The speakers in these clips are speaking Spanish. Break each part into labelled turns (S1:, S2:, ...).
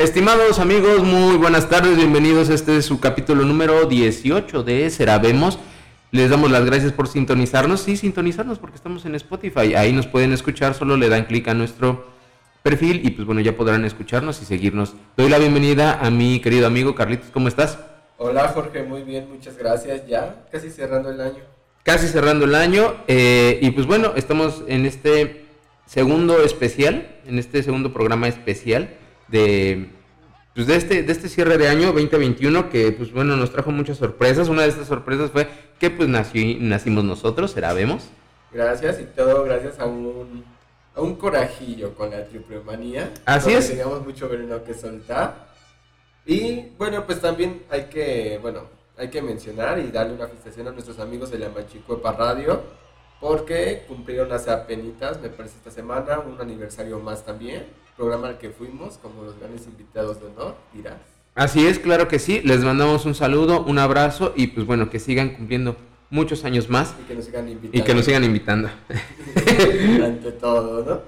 S1: Estimados amigos, muy buenas tardes, bienvenidos. Este es su capítulo número 18 de Serabemos. Les damos las gracias por sintonizarnos. Sí, sintonizarnos porque estamos en Spotify. Ahí nos pueden escuchar, solo le dan clic a nuestro perfil y pues bueno, ya podrán escucharnos y seguirnos. Doy la bienvenida a mi querido amigo Carlitos, ¿cómo estás?
S2: Hola Jorge, muy bien, muchas gracias. Ya casi cerrando el año.
S1: Casi cerrando el año eh, y pues bueno, estamos en este segundo especial, en este segundo programa especial de, pues de, este, de este cierre de año 2021 que pues bueno nos trajo muchas sorpresas. Una de estas sorpresas fue que pues nací, nacimos nosotros, será vemos.
S2: Gracias y todo gracias a un, a un corajillo con la triple manía.
S1: Así es.
S2: Teníamos mucho veneno que soltar. Y bueno, pues también hay que, bueno, hay que mencionar y darle una felicitación a nuestros amigos de la Machicuepa Radio porque cumplieron hace apenas, me parece esta semana, un aniversario más también programa al que fuimos como los grandes invitados de honor, dirás.
S1: Así es, claro que sí. Les mandamos un saludo, un abrazo y pues bueno, que sigan cumpliendo muchos años más.
S2: Y que nos sigan invitando.
S1: Y que nos sigan invitando.
S2: Ante todo, ¿no?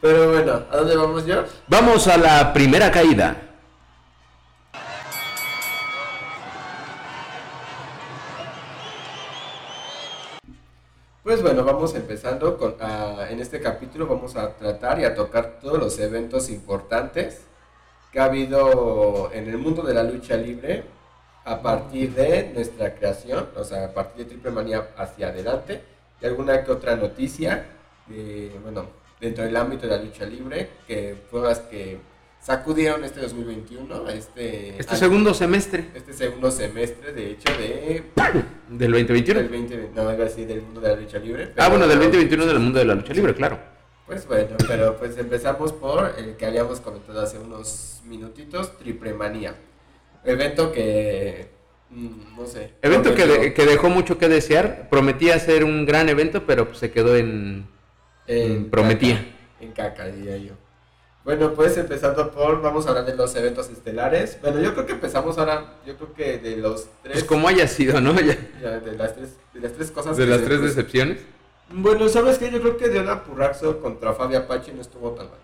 S2: Pero bueno, ¿a dónde vamos, yo?
S1: Vamos a la primera caída.
S2: Pues bueno, vamos empezando con, ah, en este capítulo vamos a tratar y a tocar todos los eventos importantes que ha habido en el mundo de la lucha libre a partir de nuestra creación, o sea, a partir de Triple Manía hacia adelante, y alguna que otra noticia, bueno, dentro del ámbito de la lucha libre, que fue las que sacudieron este 2021, este...
S1: Este segundo semestre.
S2: Este segundo semestre, de hecho, de...
S1: ¿Del 2021?
S2: Del 20, no, iba a decir del mundo de la lucha libre.
S1: ah, bueno, del 2021 del mundo de la lucha libre, claro.
S2: Pues bueno, pero pues empezamos por el que habíamos comentado hace unos minutitos, Triple Manía. Evento que... Mm, no sé.
S1: Evento que, que, dejó mucho que desear. Prometía ser un gran evento, pero pues se quedó en... en prometía.
S2: en caca, diría yo. Bueno, pues empezando por, vamos a hablar de los eventos estelares. Bueno, yo creo que empezamos ahora, yo creo que de los tres...
S1: Pues como haya sido, ¿no?
S2: Ya. de, las tres, de las tres cosas.
S1: De las tres decepciones.
S2: Bueno, ¿sabes qué? Yo creo que Diana Purraxo contra Fabi Apache no estuvo tan mal.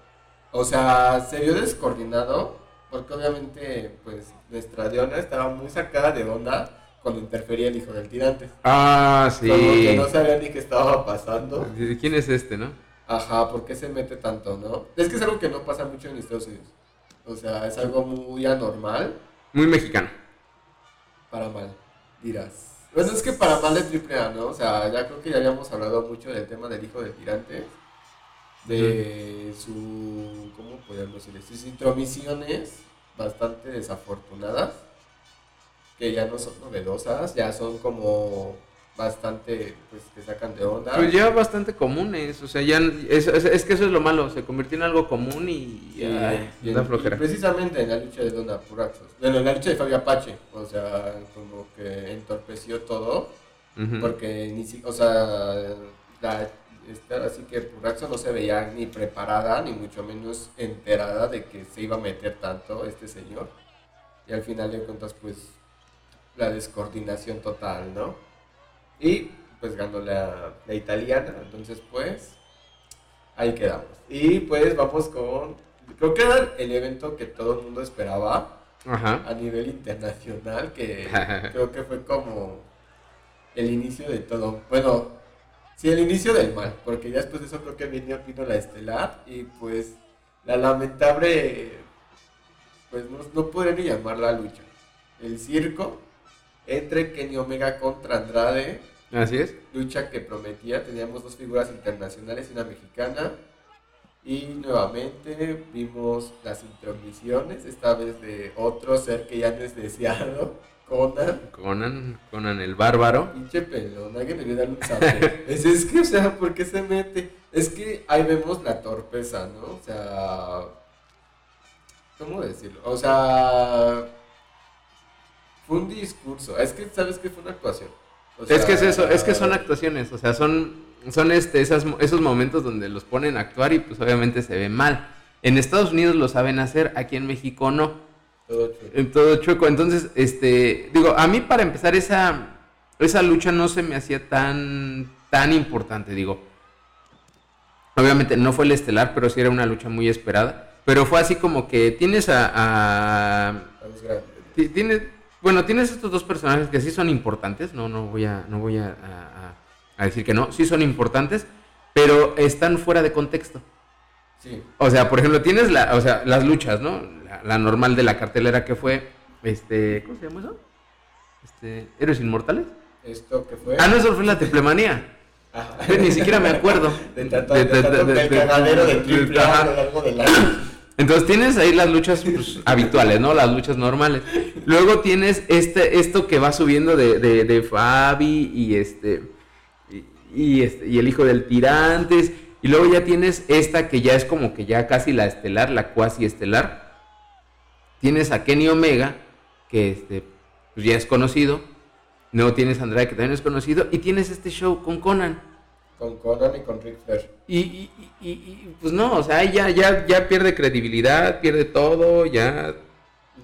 S2: O sea, se vio descoordinado, porque obviamente, pues, nuestra Diana estaba muy sacada de onda cuando interfería el hijo del tirante.
S1: Ah, sí.
S2: Como que no sabía ni qué estaba pasando.
S1: ¿Quién es este, no?
S2: Ajá, ¿por qué se mete tanto, no? Es que es algo que no pasa mucho en Estados Unidos. O sea, es algo muy anormal.
S1: Muy mexicano.
S2: Para mal, dirás. Bueno, es que para mal de triple A, ¿no? O sea, ya creo que ya habíamos hablado mucho del tema del hijo del tirante. De su. ¿Cómo podemos decir? Sus intromisiones bastante desafortunadas. Que ya no son novedosas, ya son como bastante, pues, que sacan de onda.
S1: Pues ya bastante comunes, o sea, ya, es, es, que eso es lo malo, se convirtió en algo común y,
S2: y, flojera. precisamente en la lucha de Dona Puraxos, bueno, en la lucha de Fabio Apache, o sea, como que entorpeció todo, porque ni o sea, la, así que Puraxo no se veía ni preparada, ni mucho menos enterada de que se iba a meter tanto este señor, y al final de cuentas, pues, la descoordinación total, ¿no? Y pues ganó la, la italiana. Entonces, pues, ahí quedamos. Y pues vamos con, creo que era el evento que todo el mundo esperaba a nivel internacional, que creo que fue como el inicio de todo. Bueno, sí, el inicio del mal, porque ya después de eso creo que vino, vino la estelar y pues la lamentable, pues no, no podría ni llamarla lucha. El circo entre Kenny Omega contra Andrade.
S1: Así es.
S2: Lucha que prometía, teníamos dos figuras internacionales y una mexicana. Y nuevamente vimos las intromisiones, esta vez de otro ser que ya no es deseado, Conan.
S1: Conan, Conan el bárbaro.
S2: Pinche pelón, alguien le dar un sape. es, es que, o sea, ¿por qué se mete? Es que ahí vemos la torpeza, ¿no? O sea, ¿cómo decirlo? O sea, fue un discurso. Es que, ¿sabes que Fue una actuación.
S1: es que es eso, es que son actuaciones, o sea, son, son este, esas, esos momentos donde los ponen a actuar y pues obviamente se ve mal. En Estados Unidos lo saben hacer, aquí en México no.
S2: Todo chueco.
S1: Todo chueco. Entonces, este, digo, a mí para empezar esa, esa lucha no se me hacía tan, tan importante, digo. Obviamente no fue el estelar, pero sí era una lucha muy esperada. pero fue así como que tienes a... a tienes, bueno, tienes estos dos personajes que sí son importantes, no, no voy a, no voy a, a, decir que no, sí son importantes, pero están fuera de contexto. Sí. O sea, por ejemplo, tienes la, o sea, las luchas, ¿no? La, normal de la cartelera que fue, este, ¿cómo se llama eso? Este, Héroes Inmortales.
S2: ¿Esto que fue?
S1: Ah, no, eso fue la Triplemanía. Ni siquiera me acuerdo.
S2: De, de, de, del cagadero de triple algo de la...
S1: Entonces tienes ahí las luchas pues, habituales, ¿no? Las luchas normales. Luego tienes este, esto que va subiendo de, de, de Fabi y este, y, este. Y el hijo del tirantes. Y luego ya tienes esta que ya es como que ya casi la estelar, la cuasi estelar. Tienes a Kenny Omega, que este, pues ya es conocido. Luego tienes a Andrade, que también es conocido. Y tienes este show con Conan.
S2: Con Conan y con Rick Flair.
S1: Y, y, y, pues no, o sea, ya, ya, ya pierde credibilidad, pierde todo, ya.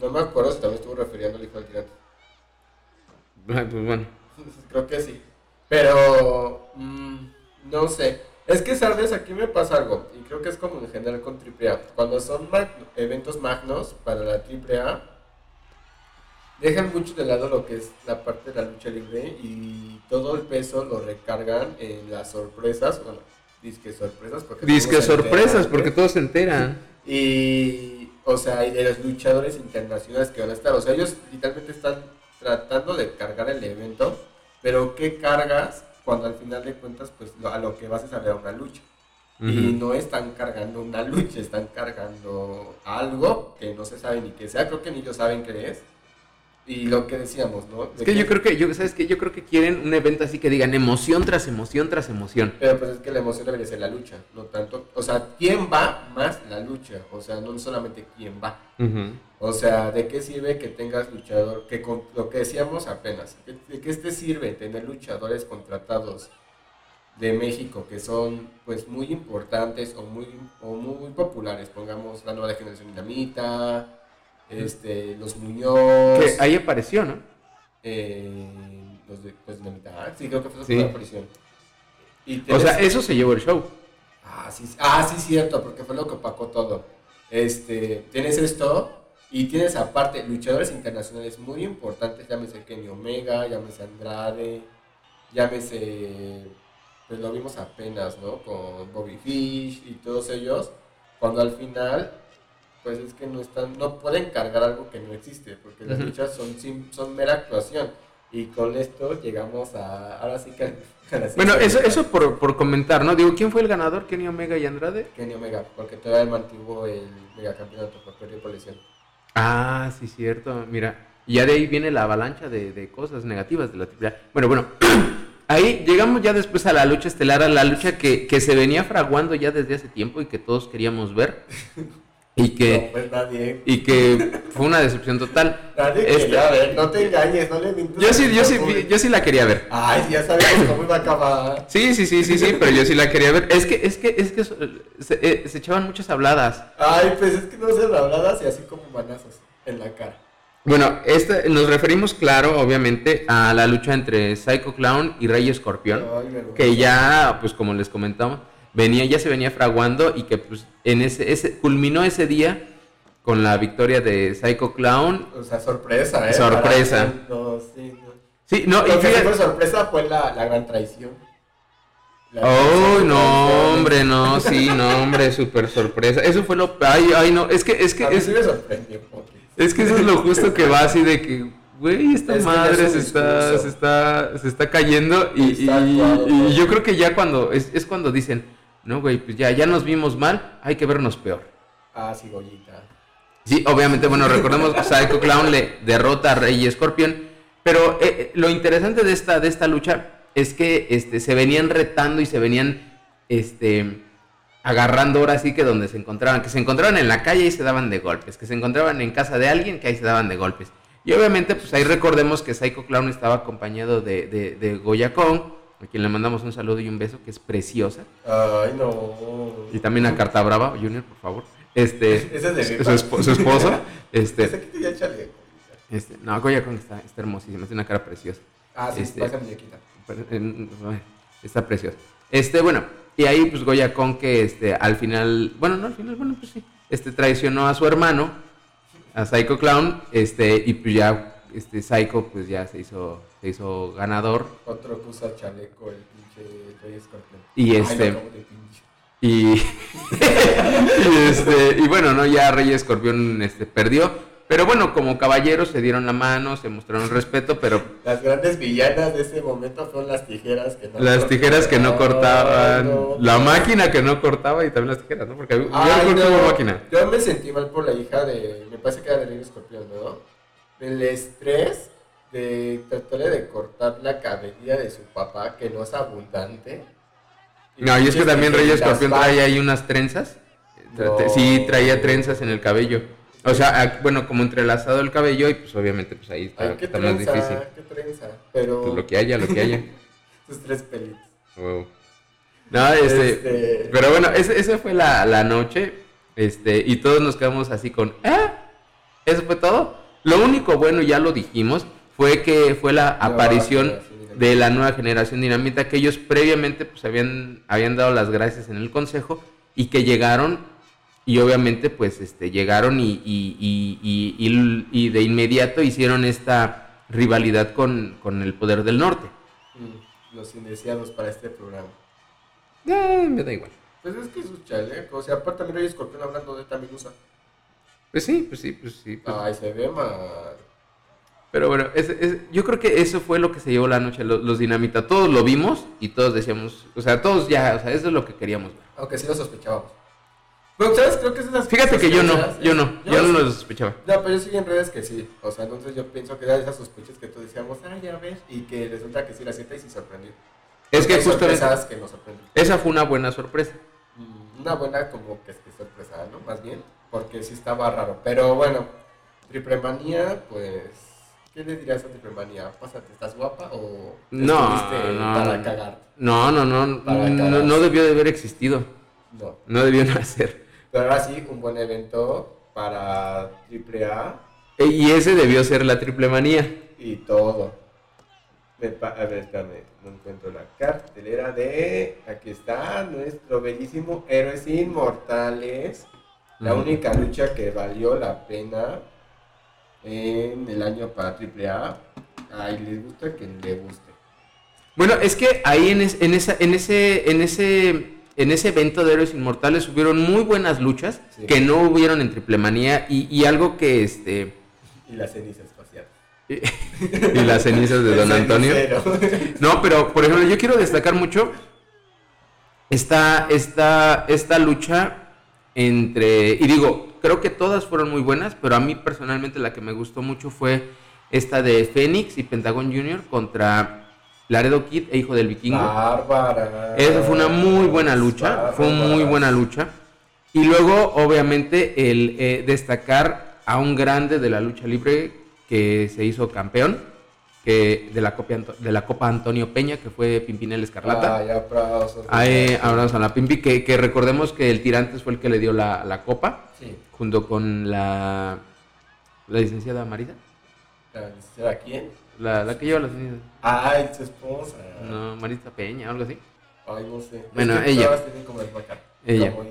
S2: No me acuerdo si también estuvo refiriendo al hijo del tirante.
S1: pues bueno.
S2: Creo que sí. Pero, mm, no sé. Es que, ¿sabes? Aquí me pasa algo. Y creo que es como en general con AAA. Cuando son eventos magnos para la AAA, dejan mucho de lado lo que es la parte de la lucha libre y todo el peso lo recargan en las sorpresas, bueno, disque sorpresas.
S1: Porque disque sorpresas, porque todos se enteran.
S2: Y, o sea, y de los luchadores internacionales que van a estar, o sea, ellos literalmente están tratando de cargar el evento, pero ¿qué cargas cuando al final de cuentas, pues a lo que vas es a ver una lucha? Y no están cargando una lucha, están cargando algo que no se sabe ni qué sea, creo que ni ellos saben qué es y lo que decíamos, ¿no?
S1: es que, yo creo que, yo, ¿sabes que Yo creo que quieren un evento así que digan emoción tras emoción tras emoción.
S2: Pero pues es que la emoción debería ser la lucha, no tanto, o sea, ¿quién va más la lucha? O sea, no solamente quién va. O sea, ¿de qué sirve que tengas luchador, que con lo que decíamos apenas, ¿de qué te sirve tener luchadores contratados de México que son pues muy importantes o muy, o muy populares? Pongamos la nueva generación dinamita este, los Muñoz.
S1: Que ahí apareció, ¿no?
S2: Eh, los de, pues, mitad. Sí, creo que fue sí. aparición.
S1: o sea, eso se llevó el show.
S2: Ah, sí, ah, sí, cierto, porque fue lo que opacó todo. Este, tienes esto y tienes aparte luchadores internacionales muy importantes, llámese Kenny Omega, llámese Andrade, llámese, pues lo vimos apenas, ¿no? Con Bobby Fish y todos ellos, cuando al final pues es que no están, no pueden cargar algo que no existe, porque las luchas son, son mera actuación. Y con esto llegamos a, ahora sí que...
S1: bueno, eso, eso por, por, comentar, ¿no? Digo, ¿quién fue el ganador? ¿Kenny Omega y Andrade?
S2: Kenny Omega, porque todavía mantuvo el megacampeonato, por perdió por lesión.
S1: Ah, sí, cierto. Mira, ya de ahí viene la avalancha de, de cosas negativas de la AAA. Bueno, bueno, ahí llegamos ya después a la lucha estelar, a la lucha que, que se venía fraguando ya desde hace tiempo y que todos queríamos ver. Y que,
S2: no, pues nadie.
S1: y que fue una decepción total.
S2: Nadie este, quería ver, no te engañes, no le mintas.
S1: Yo sí, yo sí, yo sí la quería ver.
S2: Ay, ya sabemos cómo iba a acabar.
S1: Sí, sí, sí, sí, sí, pero yo sí la quería ver. Es que, es que, es que se, eh, se echaban muchas habladas.
S2: Ay, pues es que no se habladas y así como manazos en la cara.
S1: Bueno, este, nos referimos, claro, obviamente, a la lucha entre Psycho Clown y Rey Escorpión, que ya, pues como les comentamos, venía, ya se venía fraguando y que pues en ese, ese culminó ese día con la victoria de Psycho Clown.
S2: O sea, sorpresa, ¿eh?
S1: Sorpresa.
S2: No, sí, no.
S1: Sí, no,
S2: Lo y que fue sorpresa fue la, la gran traición.
S1: oh, no, hombre, no, sí, no, hombre, súper sorpresa. Eso fue lo. Ay, ay, no, es que. Es que
S2: es, me sorprendió.
S1: Es que eso es lo justo que va así de que, güey, esta madre se está, se está, se está cayendo. Y, y, yo creo que ya cuando. Es, es cuando dicen no, güey, pues ya, ya nos vimos mal, hay que vernos peor.
S2: Ah, sí, Goyita.
S1: Sí, obviamente, bueno, recordemos que Psycho Clown le derrota a Rey y Escorpión, pero eh, eh, lo interesante de esta, de esta lucha es que este, se venían retando y se venían este, agarrando ahora sí que donde se encontraban, que se encontraban en la calle y se daban de golpes, que se encontraban en casa de alguien que ahí se daban de golpes. Y obviamente, pues ahí recordemos que Psycho Clown estaba acompañado de, de, de Goya Kong, a quien le mandamos un saludo y un beso, que es preciosa.
S2: Ay, no.
S1: Y también a Carta Brava, Junior, por favor. Este,
S2: Ese es de
S1: su, esposo. Su esposo este,
S2: Ese que ya chaleco.
S1: Este, no, Goya Kong está, está hermosísima, tiene una cara preciosa.
S2: Ah, sí, este, muñequita.
S1: Está preciosa. Este, bueno, y ahí pues Goya Kong que este, al final, bueno, no al final, bueno, pues sí. este traicionó a su hermano, a Psycho Clown, este, y pues ya, este Psycho pues ya se hizo, se hizo ganador.
S2: Otro puso chaleco, el pinche Rey Escorpión.
S1: Y este. y, y, este, y bueno, no, ya Rey Escorpión este, perdió. Pero bueno, como caballeros se dieron la mano, se mostraron respeto, pero...
S2: Las grandes villanas de ese momento fueron las tijeras que
S1: no Las tijeras que no cortaban, la máquina que no cortaba y también las tijeras, ¿no? Porque
S2: yo no, máquina. Yo me sentí mal por la hija de... Me parece que era de Rey Escorpión, ¿no? El estrés de tratarle de cortar la cabellera de su papá, que no es abundante.
S1: no, y es que también Rey Escorpión trae ahí unas trenzas. Sí, traía trenzas en el cabello. O sea, bueno, como entrelazado el cabello y pues obviamente pues ahí está,
S2: está más difícil. Qué trenza, pero...
S1: Pues lo que haya, lo que haya.
S2: Sus tres pelitos.
S1: No, este, este... Pero bueno, esa fue la, la, noche. Este, y todos nos quedamos así con, ¿eh? ¿Eso fue todo? Lo único bueno, ya lo dijimos, fue que fue la aparición de la nueva generación dinamita, que ellos previamente pues habían, habían dado las gracias en el consejo y que llegaron y obviamente pues este, llegaron y, y, de inmediato hicieron esta rivalidad con, el poder del norte.
S2: Mm, los indeseados para este programa.
S1: Eh, me da igual.
S2: Pues es que es un chaleco, o sea, aparte mira Escorpión hablando de Tamilusa.
S1: Pues sí, pues sí, pues sí. Pues
S2: Ay, se ve mal.
S1: Pero bueno, yo creo que eso fue lo que se llevó la noche, los, los, dinamita. Todos lo vimos y todos decíamos, o sea, todos ya, o sea, eso es lo que queríamos ver.
S2: Aunque sí lo sospechábamos. ¿sabes? Creo que es esas
S1: Fíjate que yo no, yo no, yo, no lo sospechaba.
S2: No, pero yo sigo en redes que sí. O sea, entonces yo pienso que era esas sospechas que tú decíamos, ah, ya ves, y que resulta que sí la sienta y sí sorprendió.
S1: Es que justamente.
S2: que nos.
S1: Esa fue una buena sorpresa.
S2: Una buena como que es que sorpresa, ¿no? Más bien, porque sí estaba raro. Pero bueno, Triple Manía, pues. ¿Qué le dirías a Triple Manía? Pásate, ¿estás guapa o
S1: no, no, para cagar? No, no, no, no, no, debió de haber existido. No. No debió nacer.
S2: Pero ahora sí, un buen evento para AAA.
S1: E, y ese debió ser la triple manía.
S2: Y todo. A ver, espérame, no encuentro la cartelera de. Aquí está, nuestro bellísimo Héroes Inmortales. La única lucha que valió la pena en el año para AAA. Ay, les gusta que le guste.
S1: Bueno, es que ahí en, en, esa, en ese, en ese en ese evento de Héroes Inmortales hubieron muy buenas luchas que no hubieron en Triplemanía y, y algo que este...
S2: Y las cenizas
S1: y las cenizas de Don Antonio. No, pero por ejemplo yo quiero destacar mucho esta, esta, esta lucha entre... Y digo, creo que todas fueron muy buenas, pero a mí personalmente la que me gustó mucho fue esta de Fénix y Pentagon Jr. contra Laredo Kid e Hijo del Vikingo.
S2: Bárbara.
S1: Esa fue una muy buena lucha, fue una muy buena lucha. Y luego, obviamente, el eh, destacar a un grande de la lucha libre que se hizo campeón que de la, Copa, de la Copa Antonio Peña, que fue Pimpinel Escarlata.
S2: Ay.
S1: Ay, aplausos a la Pimpi, que, que, recordemos que el Tirantes fue el que le dio la, la copa,
S2: sí.
S1: junto con la, la licenciada Marida.
S2: ¿La licenciada quién?
S1: La, la que lleva las cenizas.
S2: Ay, su esposa.
S1: No, Marita Peña, algo así.
S2: Ay, no sé.
S1: Bueno, ella.
S2: Como el
S1: ella. Como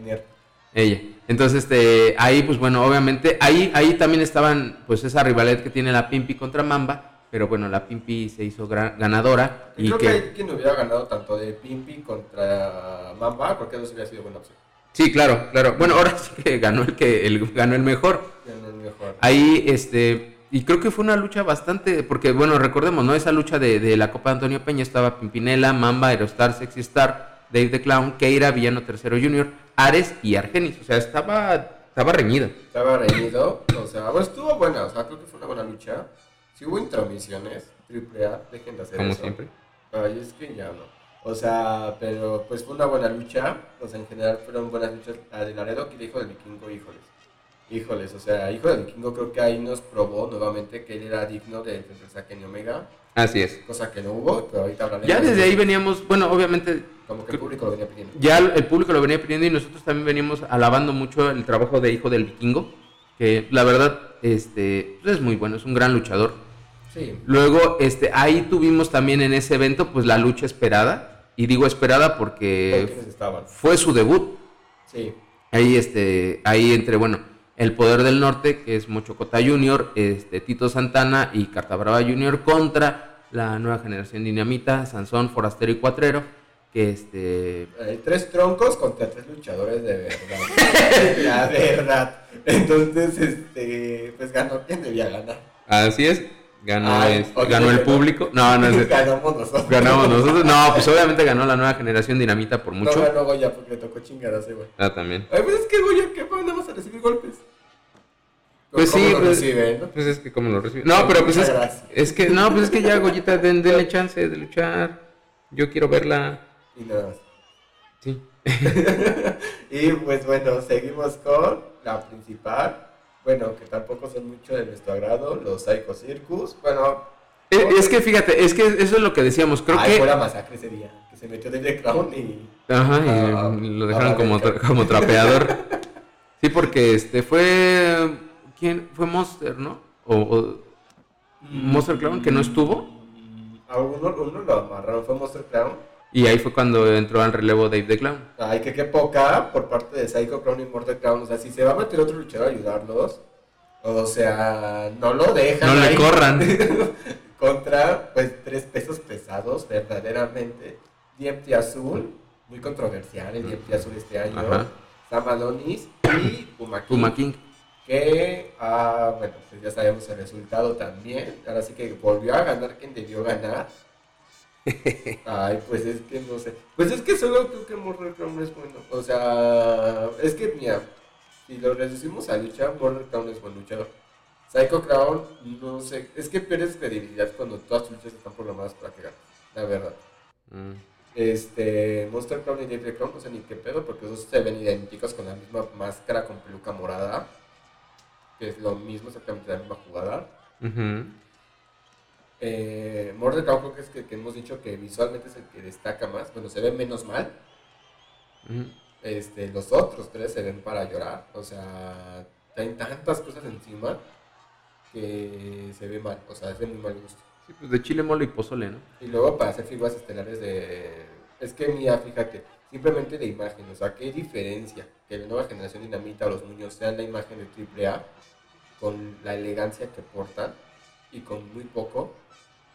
S1: ella. Entonces, este, ahí, pues bueno, obviamente, ahí, ahí también estaban, pues esa rivalidad que tiene la Pimpi contra Mamba, pero bueno, la Pimpi se hizo ganadora.
S2: y creo que, hay quien hubiera ganado tanto de Pimpi contra Mamba, porque eso hubiera sido buena opción.
S1: Sí, claro, claro. Bueno, ahora sí que ganó el que el, ganó el mejor.
S2: Ganó el mejor.
S1: Ahí, este, y creo que fue una lucha bastante, porque bueno, recordemos, ¿no? Esa lucha de, la Copa de Antonio Peña estaba Pimpinela, Mamba, Aerostar, Sexy Star, Dave the Clown, Keira, Villano Tercero Junior, Ares y Argenis. O sea, estaba, estaba reñido.
S2: Estaba reñido, o sea, bueno, estuvo buena, o sea, creo que fue una buena lucha. Si hubo intromisiones, triple A, dejen de hacer
S1: Como siempre.
S2: Ay, es que ya no. O sea, pero pues fue una buena lucha. O sea, en general fueron buenas luchas. La de Laredo, que dijo del vikingo, híjoles Híjoles, o sea, Hijo del Vikingo creo que ahí nos probó nuevamente que él era digno de enfrentarse a Kenny Omega.
S1: Así es.
S2: Cosa que no hubo, pero ahorita hablaremos.
S1: Ya desde ahí veníamos, bueno, obviamente...
S2: Como que el público lo venía pidiendo.
S1: Ya el público lo venía pidiendo y nosotros también veníamos alabando mucho el trabajo de Hijo del Vikingo, que la verdad este, pues es muy bueno, es un gran luchador.
S2: Sí.
S1: Luego, este, ahí tuvimos también en ese evento, pues la lucha esperada. Y digo esperada porque
S2: fue
S1: su debut.
S2: Sí.
S1: Ahí, este, ahí entre, bueno, el Poder del Norte, que es Mochocota Junior, este, Tito Santana y Cartabrava Junior contra la nueva generación Dinamita, Sansón, Forastero y Cuatrero. Que este.
S2: Hay tres troncos contra tres luchadores de verdad. la verdad. Entonces, este, pues ganó quien debía ganar.
S1: Así es. Ganó, ganó el público. No, no
S2: es. Ganamos nosotros.
S1: Ganamos nosotros. No, pues obviamente ganó la nueva generación Dinamita por mucho.
S2: No ganó Goya porque le tocó chingar así, güey.
S1: Ah, también.
S2: Ay, pues es que Goya, ¿qué? ¿Dónde vamos a recibir golpes?
S1: Pues sí, pues, recibe, ¿no? pues es que como lo recibe. No, pero pues es, es, que, no, pues es que ya Goyita, den, denle chance de luchar. Yo quiero verla.
S2: Y nada más.
S1: Sí.
S2: y pues bueno, seguimos con la principal bueno, que tampoco son mucho de nuestro agrado, los Psycho Circus. Bueno.
S1: Eh, es, que fíjate, es que eso es lo que decíamos. Creo
S2: Ay,
S1: que.
S2: fuera masacre sería. Que se metió David Crown y.
S1: Ajá, y ah, lo dejaron como, como trapeador. sí, porque este fue. ¿Quién? Fue Monster, ¿no? O, mm, Monster Clown, que no estuvo.
S2: A uno, uno lo amarraron, fue Monster Clown.
S1: Y ahí fue cuando entró al relevo Dave the Clown.
S2: Ay, que qué poca por parte de Psycho Clown y Mortal Clown. O sea, si se va a meter otro luchador a ayudarlos, o sea, no lo dejan.
S1: No le corran.
S2: Contra, pues, tres pesos pesados, verdaderamente. DMT Azul, muy controversial el DMT Azul este año. Ajá. Sam Adonis y Puma King.
S1: Puma King.
S2: Que, ah, bueno, pues ya sabemos el resultado también. Ahora sí que volvió a ganar quien debió ganar Ay, pues es que no sé. Pues es que solo creo que Mortal Crown es bueno. O sea, es que, mira, si lo reducimos a lucha, Mortal Crown es buen luchador. Psycho Crown, no sé. Es que pierdes credibilidad cuando todas tus luchas están programadas para que ganes. La verdad. Mm. Este, Monster Crown y Devil Crown, no sé ni qué pedo, porque esos se ven idénticos con la misma máscara con peluca morada. Que es lo mismo, exactamente la misma jugada. Eh, Mortal creo que es que, que, hemos dicho que visualmente es el que destaca más. Bueno, se ve menos mal. este, los otros tres se ven para llorar. O sea, hay tantas cosas encima que se ve mal. O sea, es de muy mal gusto.
S1: Sí, pues de chile, mole y pozole, ¿no?
S2: Y luego para hacer figuras estelares de... Es que mira, fíjate, simplemente de imagen. O sea, qué diferencia que la nueva generación dinamita o los niños sean la imagen de AAA con la elegancia que portan y con muy poco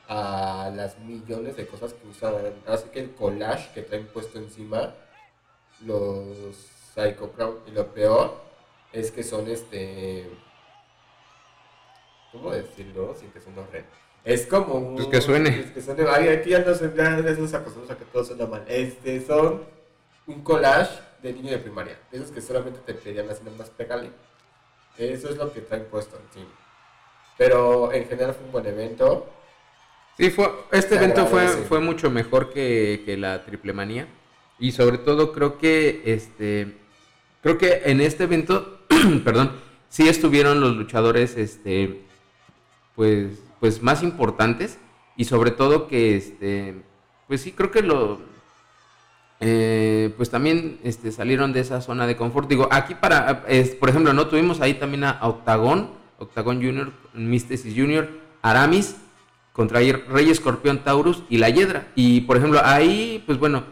S2: a las millones de cosas que usan. Así que el collage que traen puesto encima los Psycho Crown. Y lo peor es que son este. ¿Cómo decirlo? Sin que suene horrendo. Es como un.
S1: Pues que suene.
S2: Es que suene. Ay, aquí ya nos, ya nos acostumbramos a que todo suena mal. Este son un collage de niño de primaria. Esos que solamente te pedían así más pegale. Eso es lo que traen puesto encima. Pero en general fue un buen evento.
S1: Sí, fue, este evento fue, fue mucho mejor que, que, la triple manía. Y sobre todo creo que este creo que en este evento, perdón, sí estuvieron los luchadores este pues pues más importantes y sobre todo que este pues sí creo que lo eh, pues también este, salieron de esa zona de confort. Digo, aquí para, por ejemplo, no tuvimos ahí también a Octagon, Octagon Junior, Mystesis Junior, Aramis, contra Rey Escorpión Taurus y la Hiedra. Y por ejemplo, ahí, pues bueno,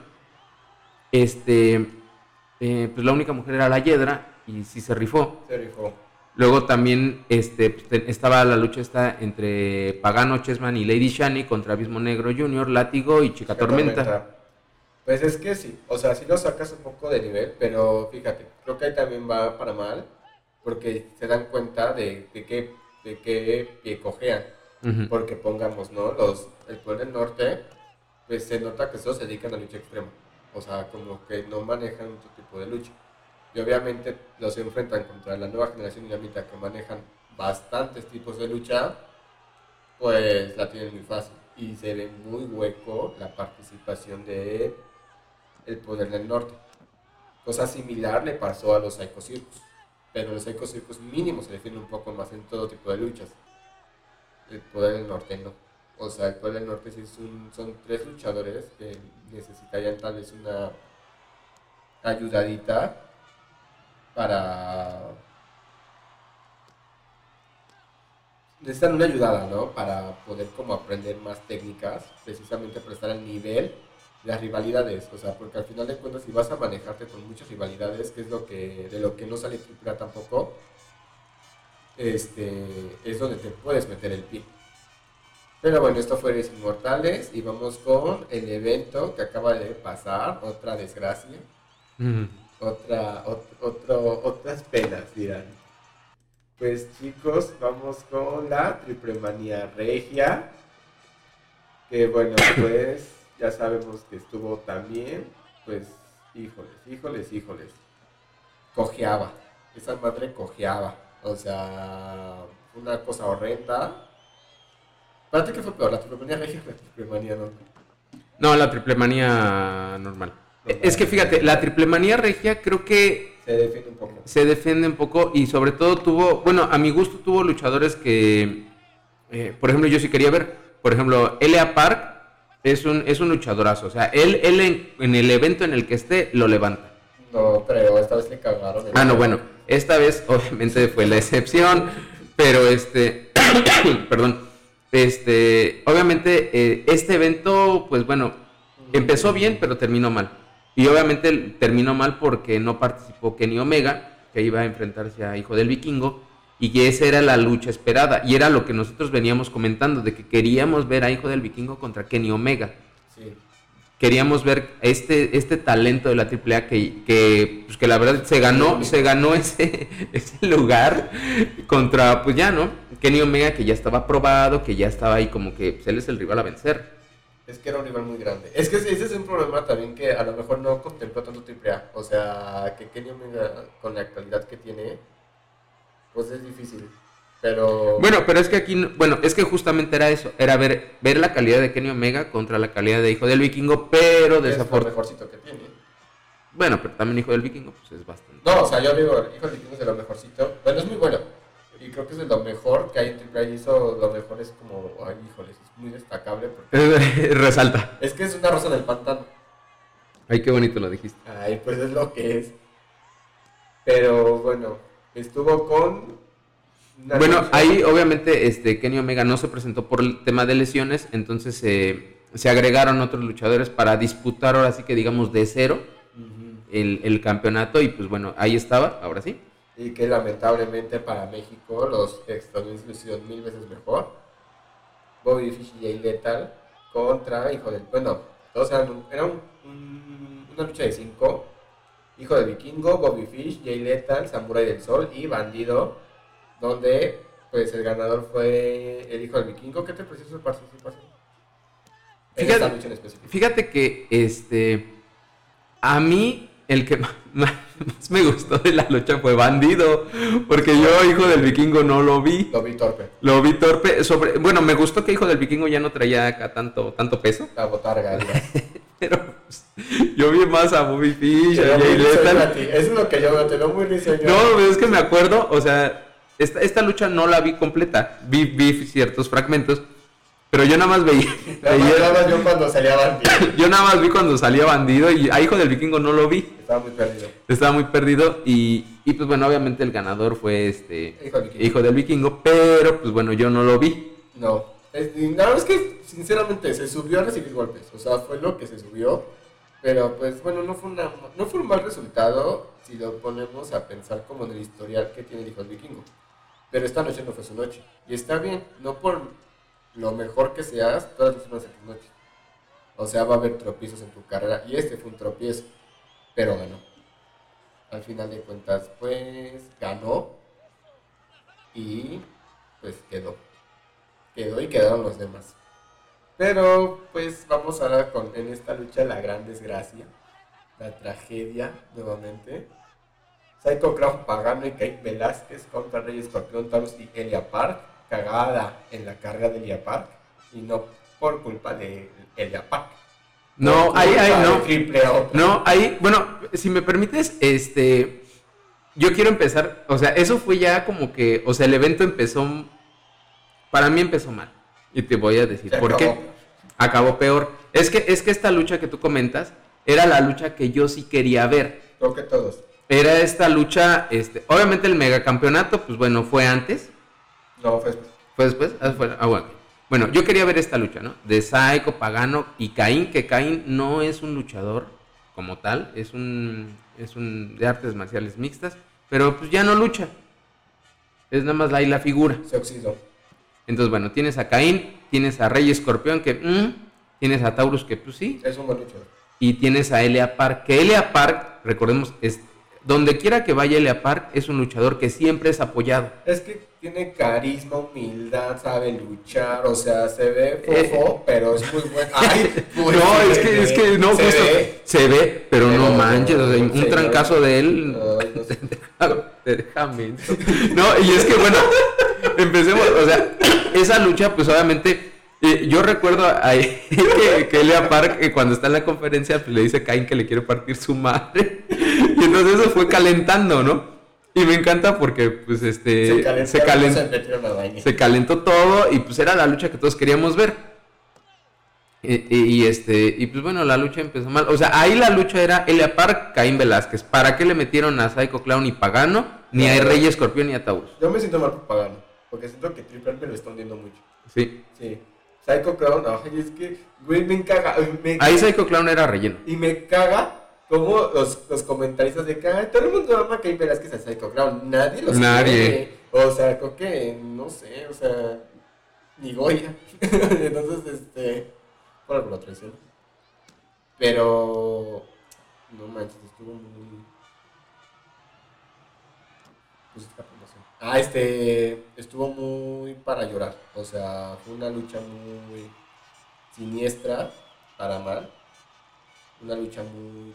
S1: este, eh, pues la única mujer era la Hiedra y sí se rifó.
S2: Se rifó.
S1: Luego también este, pues, estaba la lucha esta entre Pagano Chessman y Lady Shani contra Abismo Negro Junior, Látigo y Chica, Tormenta.
S2: Pues es que sí, o sea, sí lo sacas un poco de nivel, pero fíjate, creo que ahí también va para mal, porque se dan cuenta de, de qué de qué pie cojean. Porque pongamos, ¿no? Los, el pueblo del norte, pues se nota que solo se dedican a lucha extrema. O sea, como que no manejan otro tipo de lucha. Y obviamente los enfrentan contra la nueva generación dinamita que manejan bastantes tipos de lucha, pues la tienen muy fácil. Y se ve muy hueco la participación de el poder del norte. Cosa similar le pasó a los Psycho Circus. Pero los Psycho Circus mínimo se defienden un poco más en todo tipo de luchas el poder del norte no. O sea, el poder del norte sí son tres luchadores que necesitarían tal vez una ayudadita para... Necesitan una ayudada, ¿no? Para poder como aprender más técnicas, precisamente para estar al nivel las rivalidades, o sea, porque al final de cuentas si vas a manejarte con muchas rivalidades, que es lo que de lo que no sale triple tampoco, este es donde te puedes meter el pie. Pero bueno, esto fue Eres Inmortales y vamos con el evento que acaba de pasar, otra desgracia, otra, otro, otras penas, dirán. Pues chicos, vamos con la Triple Manía Regia, que bueno, pues ya sabemos que estuvo también, pues híjoles, híjoles, híjoles, cojeaba, esa madre cojeaba, o sea, una cosa horrenda. ¿Para ti qué fue peor, la triplemanía regia o la triplemanía normal?
S1: No, la triplemanía normal. normal. Es que fíjate, la triplemanía regia creo que
S2: se defiende un poco.
S1: Se defiende un poco y sobre todo tuvo, bueno, a mi gusto tuvo luchadores que, eh, por ejemplo, yo sí quería ver, por ejemplo, Elia Park es un, es un luchadorazo. O sea, él, él en, el evento en el que esté, lo levanta.
S2: No creo, esta vez le cagaron.
S1: Ah, no, bueno, esta vez obviamente fue la excepción, pero este, perdón, este, obviamente eh, este evento, pues bueno, empezó bien, pero terminó mal. Y obviamente terminó mal porque no participó Kenny Omega, que iba a enfrentarse a Hijo del Vikingo y que esa era la lucha esperada y era lo que nosotros veníamos comentando de que queríamos ver a Hijo del Vikingo contra Kenny Omega. Queríamos ver este, este talento de la AAA que, que, pues que la verdad se ganó, se ganó ese, ese lugar contra, pues ya, ¿no? Kenny Omega que ya estaba probado, que ya estaba ahí como que pues, él es el rival a vencer.
S2: Es que era un rival muy grande. Es que ese es un problema también que a lo mejor no contempló tanto AAA. O sea, que Kenny Omega con la actualidad que tiene, pues es difícil. Pero...
S1: Bueno, pero es que aquí, bueno, es que justamente era eso, era ver, ver la calidad de Kenny Omega contra la calidad de Hijo del Vikingo, pero desafortunadamente...
S2: Es lo mejorcito que tiene.
S1: Bueno, pero también Hijo del Vikingo, pues es bastante.
S2: No, o sea, yo digo, Hijo del Vikingo es de lo mejorcito. Bueno, es muy bueno. Y creo que es de lo mejor que hay en Triple eso lo mejor es como, ay, híjoles, es muy destacable. Porque
S1: Resalta.
S2: Es que es una rosa del pantano.
S1: Ay, qué bonito lo dijiste.
S2: Ay, pues es lo que es. Pero bueno, estuvo con
S1: bueno, ahí obviamente este Kenny Omega no se presentó por el tema de lesiones, entonces eh, se agregaron otros luchadores para disputar ahora sí que digamos de cero el, campeonato y pues bueno, ahí estaba, ahora sí.
S2: Y que lamentablemente para México los estadounidenses lo hicieron mil veces mejor. Bobby Fish y Lethal contra Hijo del... Bueno, todos eran, era una lucha de cinco. Hijo de Vikingo, Bobby Fish, Jay Lethal, Samurai del Sol y Bandido donde pues el ganador fue el hijo del vikingo. ¿Qué te pareció su participación?
S1: Fíjate, fíjate que este a mí el que más, me gustó de la lucha fue Bandido, porque yo Hijo del Vikingo no lo vi.
S2: Lo vi torpe.
S1: Lo vi torpe. Sobre, bueno, me gustó que Hijo del Vikingo ya no traía acá tanto, tanto peso.
S2: La botarga.
S1: Pero pues, yo vi más a Bobby Fish,
S2: a Jay Lethal. Es lo que yo veo, te veo muy risueño.
S1: No, es que me acuerdo, o sea, esta, esta lucha no la vi completa, vi, vi ciertos fragmentos, pero yo nada más veía.
S2: nada más yo cuando salía bandido.
S1: yo nada más vi cuando salía bandido y a Hijo del Vikingo no lo vi.
S2: Estaba muy perdido.
S1: Estaba muy perdido y, y pues bueno, obviamente el ganador fue este Hijo del Vikingo, pero pues bueno, yo no lo vi.
S2: No, la verdad es que sinceramente se subió a recibir golpes, o sea, fue lo que se subió, pero pues bueno, no fue, una, no fue un mal resultado si lo ponemos a pensar como en el historial que tiene el Hijo del Vikingo. Pero esta noche no fue su noche. Y está bien, no por lo mejor que seas, todas las noches tu noche. O sea, va a haber tropiezos en tu carrera. Y este fue un tropiezo. Pero ganó. Al final de cuentas, pues ganó. Y pues quedó. Quedó y quedaron los demás. Pero pues vamos ahora con en esta lucha la gran desgracia. La tragedia nuevamente. Psycho Clown Pagano y Kate Velázquez contra Rey Escorpión, Taurus y Elia Park. Cagada en la carga de Elia Park y no por culpa de Elia Park.
S1: No, ahí, ahí no. No, ahí, bueno, si me permites, este, yo quiero empezar, o sea, eso fue ya como que, o sea, el evento empezó, para mí empezó mal. Y te voy a decir, ¿por qué? Acabó peor. Es que, es que esta lucha que tú comentas era la lucha que yo sí quería ver.
S2: Creo que todos
S1: era esta lucha, este, obviamente el megacampeonato, pues bueno, fue antes.
S2: No, fue después.
S1: ¿Fue después? Ah, ah bueno. Bueno, yo quería ver esta lucha, ¿no? De Psycho, Pagano y Caín, que Caín no es un luchador como tal, es un, es un de artes marciales mixtas, pero pues ya no lucha. Es nada más ahí la figura.
S2: Se oxidó.
S1: Entonces, bueno, tienes a Caín, tienes a Rey Escorpión, que mm, tienes a Taurus, que pues sí.
S2: Es un buen luchador.
S1: Y tienes a Elia Park, que Elia Park, recordemos, es donde quiera que vaya Elia Park, es un luchador que siempre es apoyado.
S2: Es que tiene carisma, humildad, sabe luchar, o sea, se ve fofo, eh, pero es muy bueno. Ay,
S1: pues, no, es que, es que no, se ve, se ve, pero, no manches, o sea, un trancazo de él. No, Déjame. No, y es que bueno, empecemos, o sea, esa lucha, pues obviamente. Eh, yo recuerdo ahí que, que Elia Park, eh, cuando está en la conferencia, pues le dice a Cain que le quiere partir su madre. Y entonces eso fue calentando, ¿no? Y me encanta porque, pues, este. Se calentó, se, calentó, todo y, pues, era la lucha que todos queríamos ver. Y, este, y pues bueno, la lucha empezó mal. O sea, ahí la lucha era Elia Park, Caín Velázquez. ¿Para qué le metieron a Psycho Clown y Pagano? Ni a Rey Escorpión ni a Taurus.
S2: Yo me siento mal por Pagano. Porque siento que Triple me lo está hundiendo mucho.
S1: Sí.
S2: Sí. Psycho Clown, ay, es que, güey, me encaga.
S1: ahí Psycho Clown era relleno.
S2: Y me caga como los, los comentaristas de que todo el mundo ama que hay Velázquez a Psycho Clown. Nadie los
S1: Nadie.
S2: O sea, creo que, no sé, o sea, ni Goya. Entonces, este, por alguna traición. Pero, no manches, estuvo muy... Pues, ah, este, estuvo muy para llorar. O sea, fue una lucha muy siniestra para mal. Una lucha muy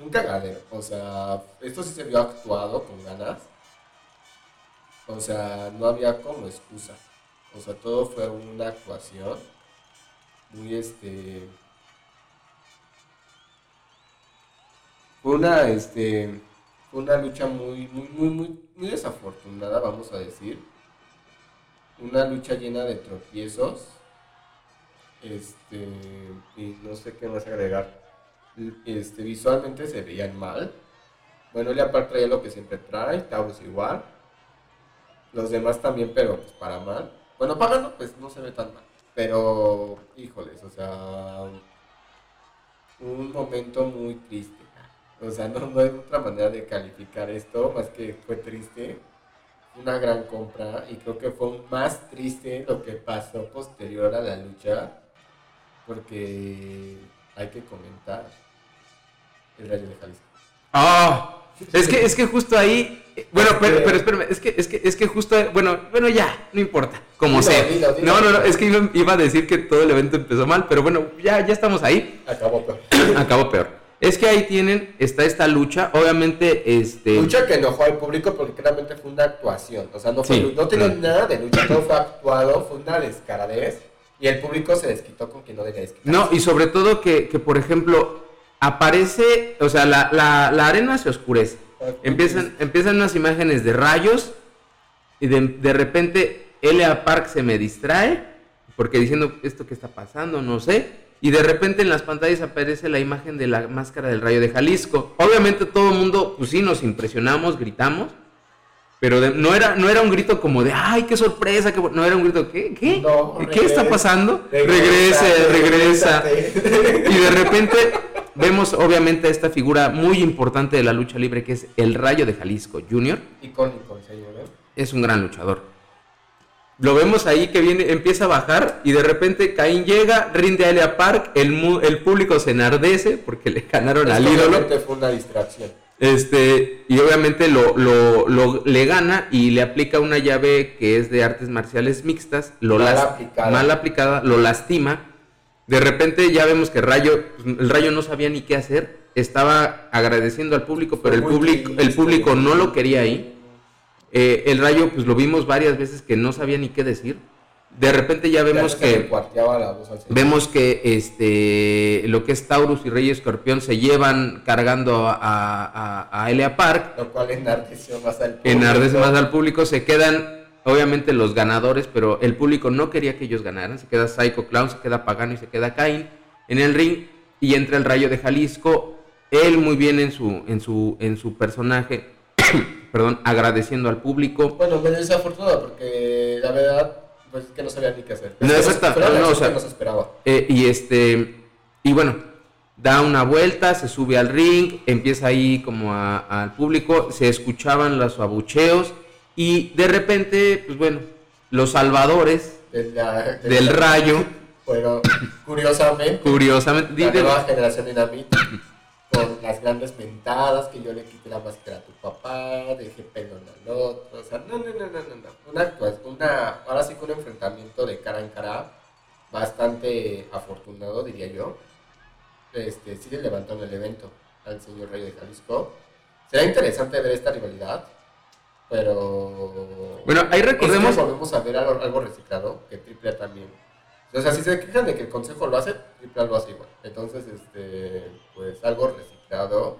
S2: un cagadero. O sea, esto sí se vio actuado con ganas. O sea, no había como excusa. O sea, todo fue una actuación muy este. Fue una este. Fue una lucha muy, muy, muy, muy, desafortunada, vamos a decir. Una lucha llena de tropiezos. Este. Y no sé qué más agregar este, visualmente se veían mal. Bueno, Leopard traía lo que siempre trae, Taurus igual. Los demás también, pero pues para mal. Bueno, Pagano pues no se ve tan mal. Pero, híjoles, o sea, un momento muy triste. O sea, no, no hay otra manera de calificar esto, más que fue triste. Una gran compra y creo que fue más triste lo que pasó posterior a la lucha. Porque hay que comentar el Rayo de Jalisco.
S1: Ah, es que, es que justo ahí, bueno, pero, pero espérame, es que, es que, es que justo, bueno, bueno, ya, no importa, como sea. No, no, no, es que iba, a decir que todo el evento empezó mal, pero bueno, ya, ya estamos ahí.
S2: Acabó peor.
S1: Acabó peor. Es que ahí tienen, está esta lucha, obviamente, este...
S2: Lucha que enojó al público porque claramente fue una actuación, o sea, no, fue, no tenía nada de lucha, todo fue actuado, fue una descaradez, y el público se desquitó con quien no debía desquitarse.
S1: No, y sobre todo que, que por ejemplo, aparece, o sea, la, la, la arena se oscurece. Empiezan, empiezan unas imágenes de rayos y de, de repente Elia Park se me distrae porque diciendo esto que está pasando, no sé. Y de repente en las pantallas aparece la imagen de la máscara del rayo de Jalisco. Obviamente todo el mundo, pues sí, nos impresionamos, gritamos. Pero no, era, no era un grito como de, ay, qué sorpresa, no era un grito, ¿qué? ¿Qué? ¿Qué está pasando? Regrese, regresa. Y de repente vemos obviamente esta figura muy importante de la lucha libre que es el Rayo de Jalisco Junior.
S2: Icónico, señor. ¿eh?
S1: Es un gran luchador. Lo vemos ahí que viene, empieza a bajar y de repente Caín llega, rinde a Elia Park, el, el público se enardece porque le ganaron al ídolo.
S2: fue una distracción.
S1: Este, y obviamente lo, lo, lo, le gana y le aplica una llave que es de artes marciales mixtas, lo mal, aplicada. mal aplicada, lo lastima de repente ya vemos que Rayo, el Rayo no sabía ni qué hacer, estaba agradeciendo al público, pero el público, el público no lo quería ahí. Eh, el Rayo, pues lo vimos varias veces que no sabía ni qué decir. De repente ya vemos que vemos que este lo que es Taurus y Rey Escorpión se llevan cargando a, a, a Elia Park.
S2: Lo cual enardece más al
S1: público. Enardece más al público, se quedan obviamente los ganadores, pero el público no quería que ellos ganaran. Se queda Psycho Clown, se queda Pagano y se queda Cain en el ring y entra el Rayo de Jalisco. Él muy bien en su, en su, en su personaje, perdón, agradeciendo al público.
S2: Bueno, me desafortunado porque la verdad Pues es que no sabía ni qué hacer.
S1: No, exacto, no, o sea,
S2: no se esperaba.
S1: Eh, y este, y bueno, da una vuelta, se sube al ring, empieza ahí como al público, se escuchaban los abucheos y de repente, pues bueno, los salvadores del rayo.
S2: Bueno, curiosamente.
S1: Curiosamente.
S2: La nueva generación dinamita. Con las grandes mentadas, que yo le quité la máscara a tu papá, dejé pelón al otro. O sea, no, no, no, no, no. Una, una, ahora sí que un enfrentamiento de cara en cara bastante afortunado, diría yo. Este, sigue levantando el evento al señor Rey de Jalisco. Será interesante ver esta rivalidad pero.
S1: Bueno, ahí recordemos.
S2: volvemos a ver algo, reciclado, que Triple también. O sea, si se quejan de que el consejo lo hace, Triple lo hace igual. Entonces, este, pues algo reciclado,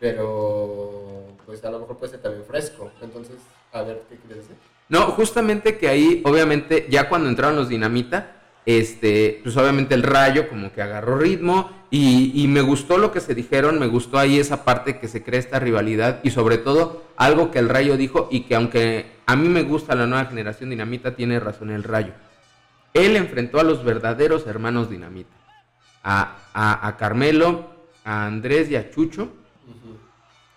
S2: pero pues a lo mejor puede ser también fresco. Entonces, a ver, ¿qué quieres decir?
S1: No, justamente que ahí, obviamente, ya cuando entraron los Dinamita, este, pues obviamente el rayo como que agarró ritmo y, me gustó lo que se dijeron, me gustó ahí esa parte que se crea esta rivalidad y sobre todo algo que el rayo dijo y que aunque a mí me gusta la nueva generación dinamita, tiene razón el rayo. Él enfrentó a los verdaderos hermanos dinamita, a, a Carmelo, a Andrés y a Chucho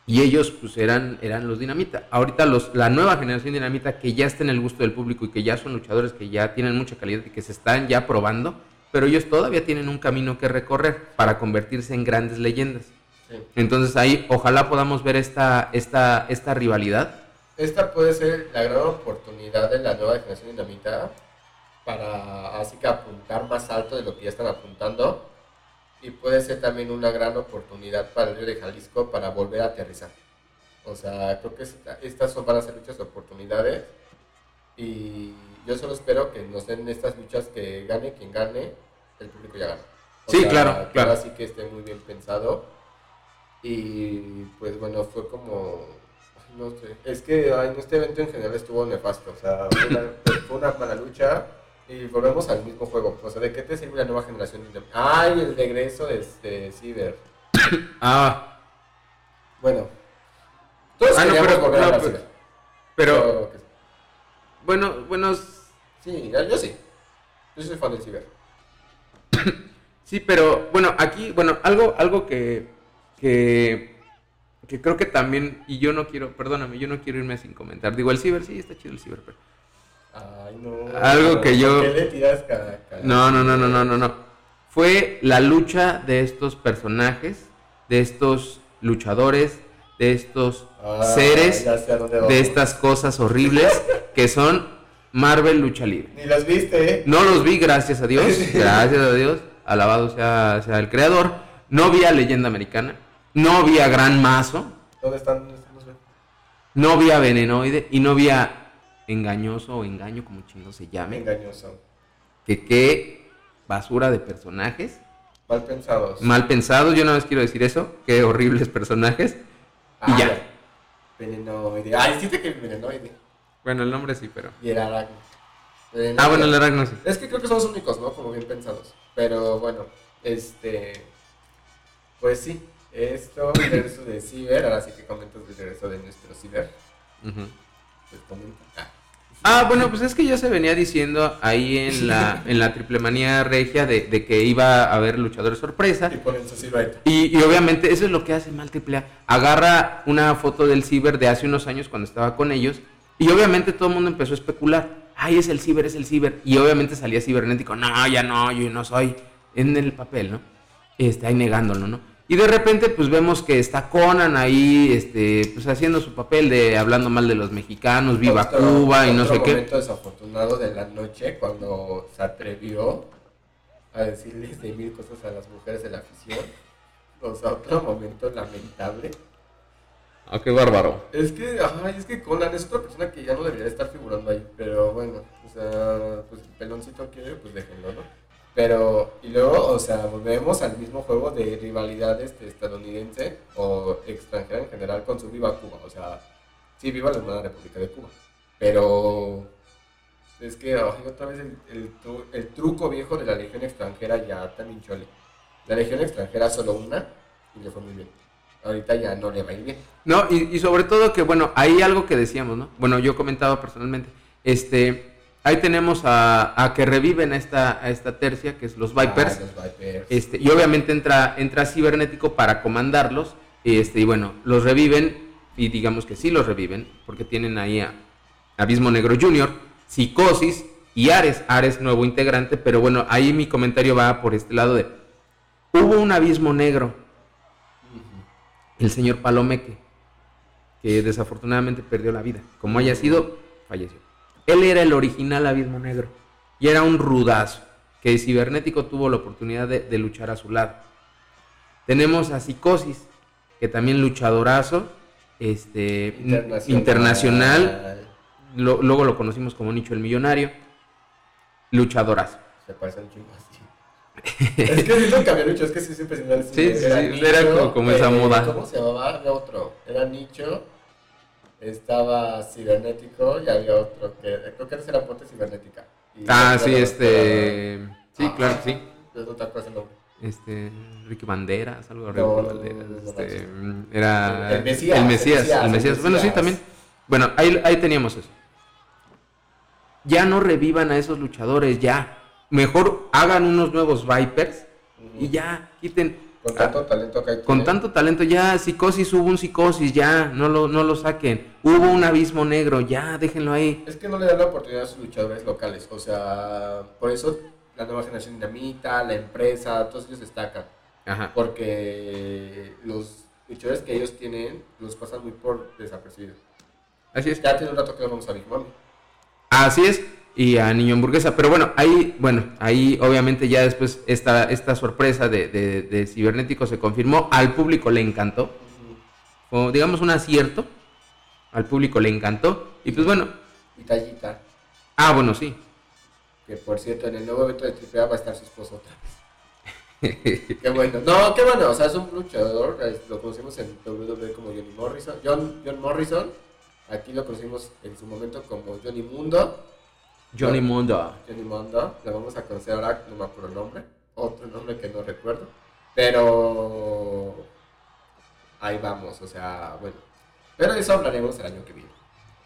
S1: y ellos pues eran, eran los dinamita. Ahorita los, la nueva generación dinamita que ya está en el gusto del público y que ya son luchadores que ya tienen mucha calidad y que se están ya probando, pero ellos todavía tienen un camino que recorrer para convertirse en grandes leyendas. Entonces ahí ojalá podamos ver esta, esta, esta rivalidad.
S2: Esta puede ser la gran oportunidad de la nueva generación dinamita para así que apuntar más alto de lo que ya están apuntando y puede ser también una gran oportunidad para el Río de Jalisco para volver a aterrizar. O sea, creo que estas son, van a ser muchas oportunidades y yo solo espero que nos den estas luchas que gane quien gane, el público ya gana.
S1: sí, claro, claro.
S2: Así que esté muy bien pensado y pues bueno, fue como, no sé, es que en este evento en general estuvo nefasto, o sea, fue una mala lucha y volvemos al mismo juego. O sea, ¿de qué te sirve la nueva generación? ¡Ay, el regreso de este Ciber!
S1: ah.
S2: Bueno. Todos ah, no, pero, volver a
S1: pero, pero, bueno, bueno.
S2: Sí, yo sí. Yo soy fan del Ciber.
S1: sí, pero bueno, aquí, bueno, algo, algo que, que, que creo que también, y yo no quiero, perdóname, yo no quiero irme sin comentar. Digo, el Ciber, sí, está chido el Ciber, pero
S2: Ay, no.
S1: Algo que yo.
S2: ¿Qué le tiras cada,
S1: No, no, no, no, no, no, no. Fue la lucha de estos personajes, de estos luchadores, de estos ah, seres, de estas cosas horribles que son Marvel Lucha Libre.
S2: Ni las viste, ¿eh?
S1: No los vi, gracias a Dios. Gracias a Dios. Alabado sea, sea el creador. No vi a Leyenda Americana. No vi a Gran Mazo.
S2: ¿Dónde están?
S1: No vi a Venenoide y no vi a engañoso o engaño, como chingo se llame.
S2: Engañoso.
S1: Que qué basura de personajes.
S2: Mal pensados.
S1: Mal pensados, yo no les quiero decir eso. Qué horribles personajes. y ah, ya.
S2: Venenoide. Ah, hiciste que venenoide.
S1: Bueno, el nombre sí, pero.
S2: Y el aragno.
S1: Ah, bueno, el aragno sí.
S2: Es que creo que son los únicos, ¿no? Como bien pensados. Pero bueno, este. Pues sí, esto, el regreso de Ciber. Ahora sí que comentas el regreso de nuestro Ciber. Comenta.
S1: Ah, bueno, pues es que ya se venía diciendo ahí en la, en la triple manía regia de, que iba a haber luchadores sorpresa.
S2: Y
S1: Y, obviamente eso es lo que hace mal triple A. Agarra una foto del ciber de hace unos años cuando estaba con ellos. Y obviamente todo el mundo empezó a especular. Ay, es el ciber, es el ciber. Y obviamente salía cibernético. No, ya no, yo no soy. En el papel, ¿no? Este, ahí negándolo, ¿no? Y de repente, pues vemos que está Conan ahí, este, pues haciendo su papel de hablando mal de los mexicanos, viva Cuba y no sé qué.
S2: momento desafortunado de la noche cuando se atrevió a decirles de mil cosas a las mujeres de la afición. O sea, otro momento lamentable.
S1: Ah, qué bárbaro.
S2: Es que, ay, es que Conan es otra persona que ya no debería estar figurando ahí. Pero bueno, o sea, pues el peloncito quiere, pues déjenlo, ¿no? Pero, y luego, o sea, volvemos al mismo juego de rivalidad este, estadounidense o extranjera en general con su viva Cuba. O sea, sí, viva la hermana República de Cuba. Pero es que otra vez el, truco viejo de la legión extranjera ya también chole. La legión extranjera solo una y le fue muy bien. Ahorita ya no le va bien.
S1: No, y, y sobre todo que, bueno, hay algo que decíamos, ¿no? Bueno, yo comentaba personalmente, este, ahí tenemos a, que reviven a esta, a esta tercia, que es los Vipers. Ah, este, y obviamente entra, entra Cibernético para comandarlos. Este, y bueno, los reviven, y digamos que sí los reviven, porque tienen ahí a Abismo Negro Junior, Psicosis y Ares. Ares, nuevo integrante, pero bueno, ahí mi comentario va por este lado de. Hubo un Abismo Negro. El señor Palomeque, que desafortunadamente perdió la vida. Como haya sido, falleció. Él era el original Abismo Negro y era un rudazo que Cibernético tuvo la oportunidad de, luchar a su lado. Tenemos a Psicosis, que también luchadorazo, este, internacional. luego lo conocimos como Nicho el Millonario, luchadorazo.
S2: Se parece al chingo así. es que siento que había Nicho, es que sí, siempre se
S1: Sí, sí, era, sí, era como, esa eh, moda.
S2: ¿Cómo se llamaba? Había otro. Era Nicho estaba cibernético y había otro que creo que era Ponte Cibernética.
S1: ah, sí, este. Sí, claro, sí.
S2: No te acuerdas el nombre.
S1: Este, Ricky Banderas, algo no, Banderas. este, era. El Mesías. El Mesías, el Mesías. Bueno, sí, también. Bueno, ahí, ahí teníamos eso. Ya no revivan a esos luchadores, ya. Mejor hagan unos nuevos Vipers y ya quiten
S2: con tanto talento que hay.
S1: Con tanto talento, ya psicosis, hubo un psicosis, ya, no lo, no lo saquen. Hubo un abismo negro, ya, déjenlo ahí.
S2: Es que no le dan la oportunidad a sus luchadores locales. O sea, por eso la nueva generación dinamita, la empresa, todos ellos destacan. Ajá. Porque los luchadores que ellos tienen los pasan muy por desapercibidos.
S1: Así es.
S2: Ya tiene un rato que no vamos a Big.
S1: Así es y a Niño Hamburguesa. Pero bueno, ahí, bueno, ahí obviamente ya después esta, esta sorpresa de, de, Cibernético se confirmó. Al público le encantó. O digamos un acierto. Al público le encantó. Y pues bueno.
S2: Y Tallita.
S1: Ah, bueno, sí.
S2: Que por cierto, en el nuevo evento de AAA va a estar su esposo otra vez. qué bueno. No, qué bueno. O sea, es un luchador. Lo conocimos en WWE como Johnny Morrison. John, John Morrison. Aquí lo conocimos en su momento como Johnny Mundo
S1: Johnny Mundo.
S2: Johnny Mundo, la vamos a conocer ahora, no me acuerdo el nombre, otro nombre que no recuerdo, pero ahí vamos, o sea, bueno, pero de eso hablaremos el año que viene.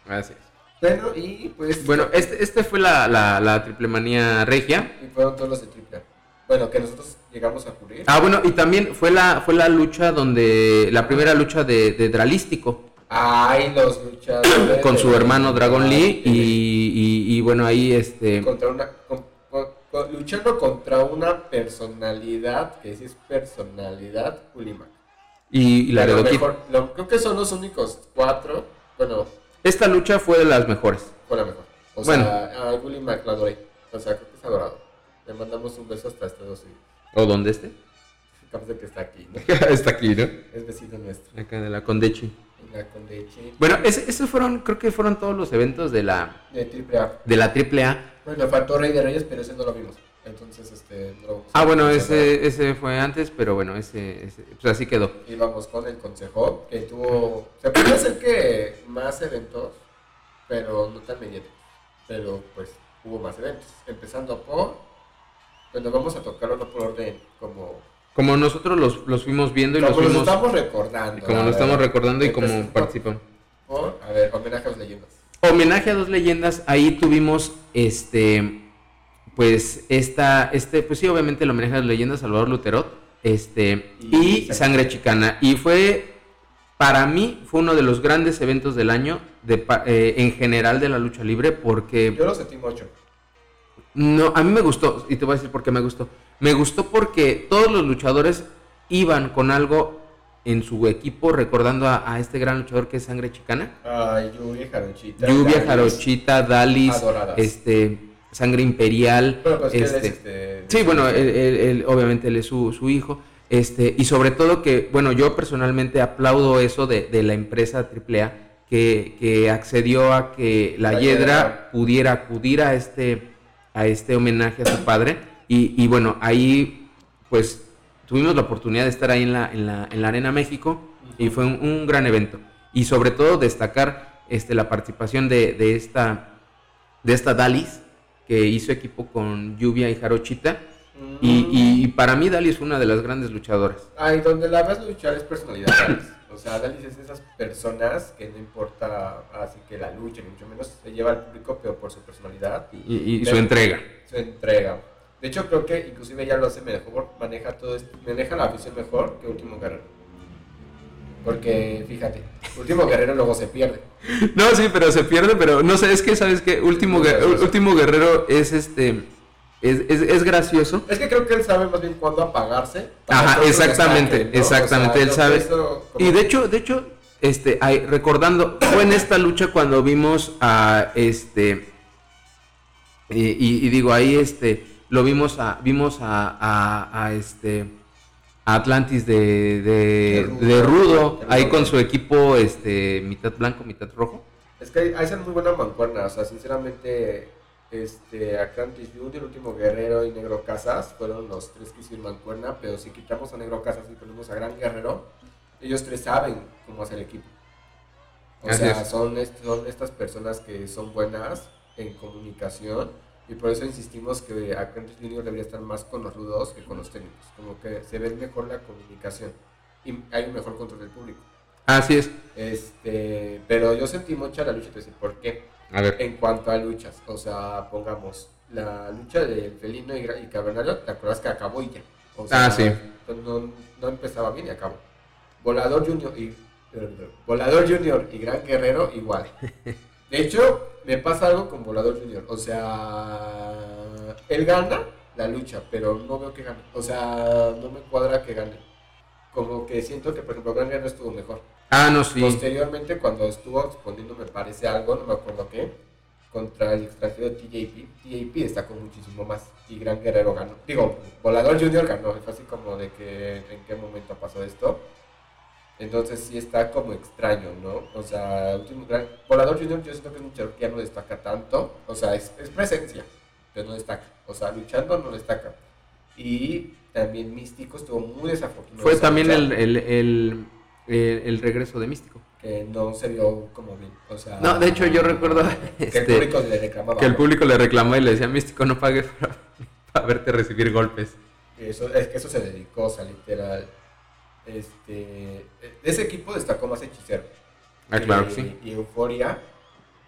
S1: Gracias.
S2: Bueno, y pues...
S1: Bueno, este, este fue la, la, la triple manía regia.
S2: Y fueron todos los de triple. Bueno, que nosotros llegamos a cubrir.
S1: Ah, bueno, y también fue la, fue la lucha donde, la primera lucha de, de Dralístico.
S2: Ay, los luchadores.
S1: con su hermano Dragon Lee y, y, bueno, ahí este...
S2: Contra una, luchando contra una personalidad, que sí es personalidad, Ulimac.
S1: Y, la
S2: de mejor, Creo que son los únicos cuatro, bueno...
S1: Esta lucha fue de las mejores.
S2: Fue la mejor. O bueno. sea, a la adoré. O sea, creo que es adorado. Le mandamos un beso hasta este dos
S1: ¿O dónde esté?
S2: Capaz de que está aquí, ¿no?
S1: está aquí, ¿no?
S2: Es vecino nuestro.
S1: Acá de la Condechi.
S2: Condechi.
S1: Bueno, esos fueron, creo que fueron todos los eventos de la...
S2: De AAA.
S1: De la AAA.
S2: Bueno, faltó Rey de Reyes, pero ese no lo vimos. Entonces, este, no
S1: Ah, bueno, ese, ese fue antes, pero bueno, ese, ese, pues así quedó.
S2: Y vamos con el consejo, que tuvo, se puede hacer que más eventos, pero no tan mediáticos. Pero pues hubo más eventos, empezando por, bueno, vamos a tocarlo por orden como
S1: como nosotros los, los fuimos viendo y
S2: los
S1: fuimos...
S2: estamos recordando.
S1: Como lo estamos recordando y como participan.
S2: a ver, homenaje a dos leyendas.
S1: Homenaje a dos leyendas, ahí tuvimos este pues esta este pues sí obviamente el homenaje a dos leyendas Salvador Luterot este y, Sangre Chicana y fue para mí fue uno de los grandes eventos del año de, eh, en general de la lucha libre porque
S2: yo lo sentí mucho
S1: no a mí me gustó y te voy a decir por qué me gustó me gustó porque todos los luchadores iban con algo en su equipo recordando a, este gran luchador que es Sangre Chicana.
S2: Ay, Lluvia Jarochita.
S1: Lluvia Jarochita, Dalis, este, Sangre Imperial.
S2: Pues este, este,
S1: sí, bueno, obviamente él es su, hijo. Este, y sobre todo que, bueno, yo personalmente aplaudo eso de, la empresa AAA que, que accedió a que la, Hiedra pudiera acudir a este, a este homenaje a su padre y, bueno, ahí pues tuvimos la oportunidad de estar ahí en la, en la, en la Arena México y fue un, gran evento. Y sobre todo destacar este, la participación de, de, esta, de esta Dalis, que hizo equipo con Lluvia y Jarochita. y, y, para mí Dalis fue una de las grandes luchadoras.
S2: Ay, donde la ves luchar es personalidad, O sea, Dalis es de esas personas que no importa así que la lucha, ni mucho menos se lleva al público, pero por su personalidad.
S1: Y, su entrega.
S2: Su entrega. De hecho, creo que inclusive ya lo hace mejor, maneja todo esto, maneja la afición mejor que Último Guerrero. Porque, fíjate, Último Guerrero luego se pierde.
S1: No, sí, pero se pierde, pero no sé, es que, ¿sabes qué? Último, Último Guerrero es este es, es, es, gracioso.
S2: Es que creo que él sabe más bien cuándo apagarse.
S1: Ajá, exactamente, exactamente, él sabe. Y de hecho, de hecho, este, recordando, fue en esta lucha cuando vimos a este, y, digo, ahí este, lo vimos a, vimos a, a, este, Atlantis de, de, Rudo, ahí con su equipo, este, mitad blanco, mitad rojo.
S2: Es que hay, muy buena mancuerna, o sea, sinceramente este, Atlantis Junior, Último Guerrero y Negro Casas fueron los tres que hicieron mancuerna, pero si quitamos a Negro Casas y ponemos a Gran Guerrero, ellos tres saben cómo hacer equipo. O sea, son, son estas personas que son buenas en comunicación y por eso insistimos que Atlantis Junior debería estar más con los rudos que con los técnicos, como que se ve mejor la comunicación y hay un mejor control del público.
S1: Así es.
S2: Este, pero yo sentí mucha la lucha, te decir por qué en cuanto a luchas. O sea, pongamos la lucha del felino y, y cavernario, ¿te acuerdas que acabó y ya? O sea,
S1: ah, sí.
S2: No, empezaba bien y acabó. Volador Junior y Volador Junior y Gran Guerrero igual. De hecho, me pasa algo con Volador Junior. O sea, él gana la lucha, pero no veo que gane. O sea, no me cuadra que gane. Como que siento que, por ejemplo, Gran Guerrero estuvo mejor.
S1: Ah, no, sí.
S2: Posteriormente, cuando estuvo exponiendo, me parece algo, no me acuerdo qué, contra el extranjero TJP, TJP destacó muchísimo más y Gran Guerrero ganó. Digo, Volador Junior ganó, fue así como de que en qué momento pasó esto. Entonces sí está como extraño, ¿no? O sea, último gran... Volador Junior yo siento que es un luchador que ya no destaca tanto. O sea, es, presencia, pero no destaca. O sea, luchando no destaca. Y también Místico estuvo muy desafortunado.
S1: Fue también el, el eh, el regreso de Místico.
S2: Que no se vio como bien. O sea,
S1: no, de hecho yo recuerdo
S2: que el este, público le reclamaba.
S1: Que el público le reclamó y le decía, Místico, no pague para, verte recibir golpes.
S2: Eso, es que eso se dedicó, o sea, literal. Este, ese equipo destacó más Hechicero.
S1: Ah, claro, sí.
S2: Y Euforia,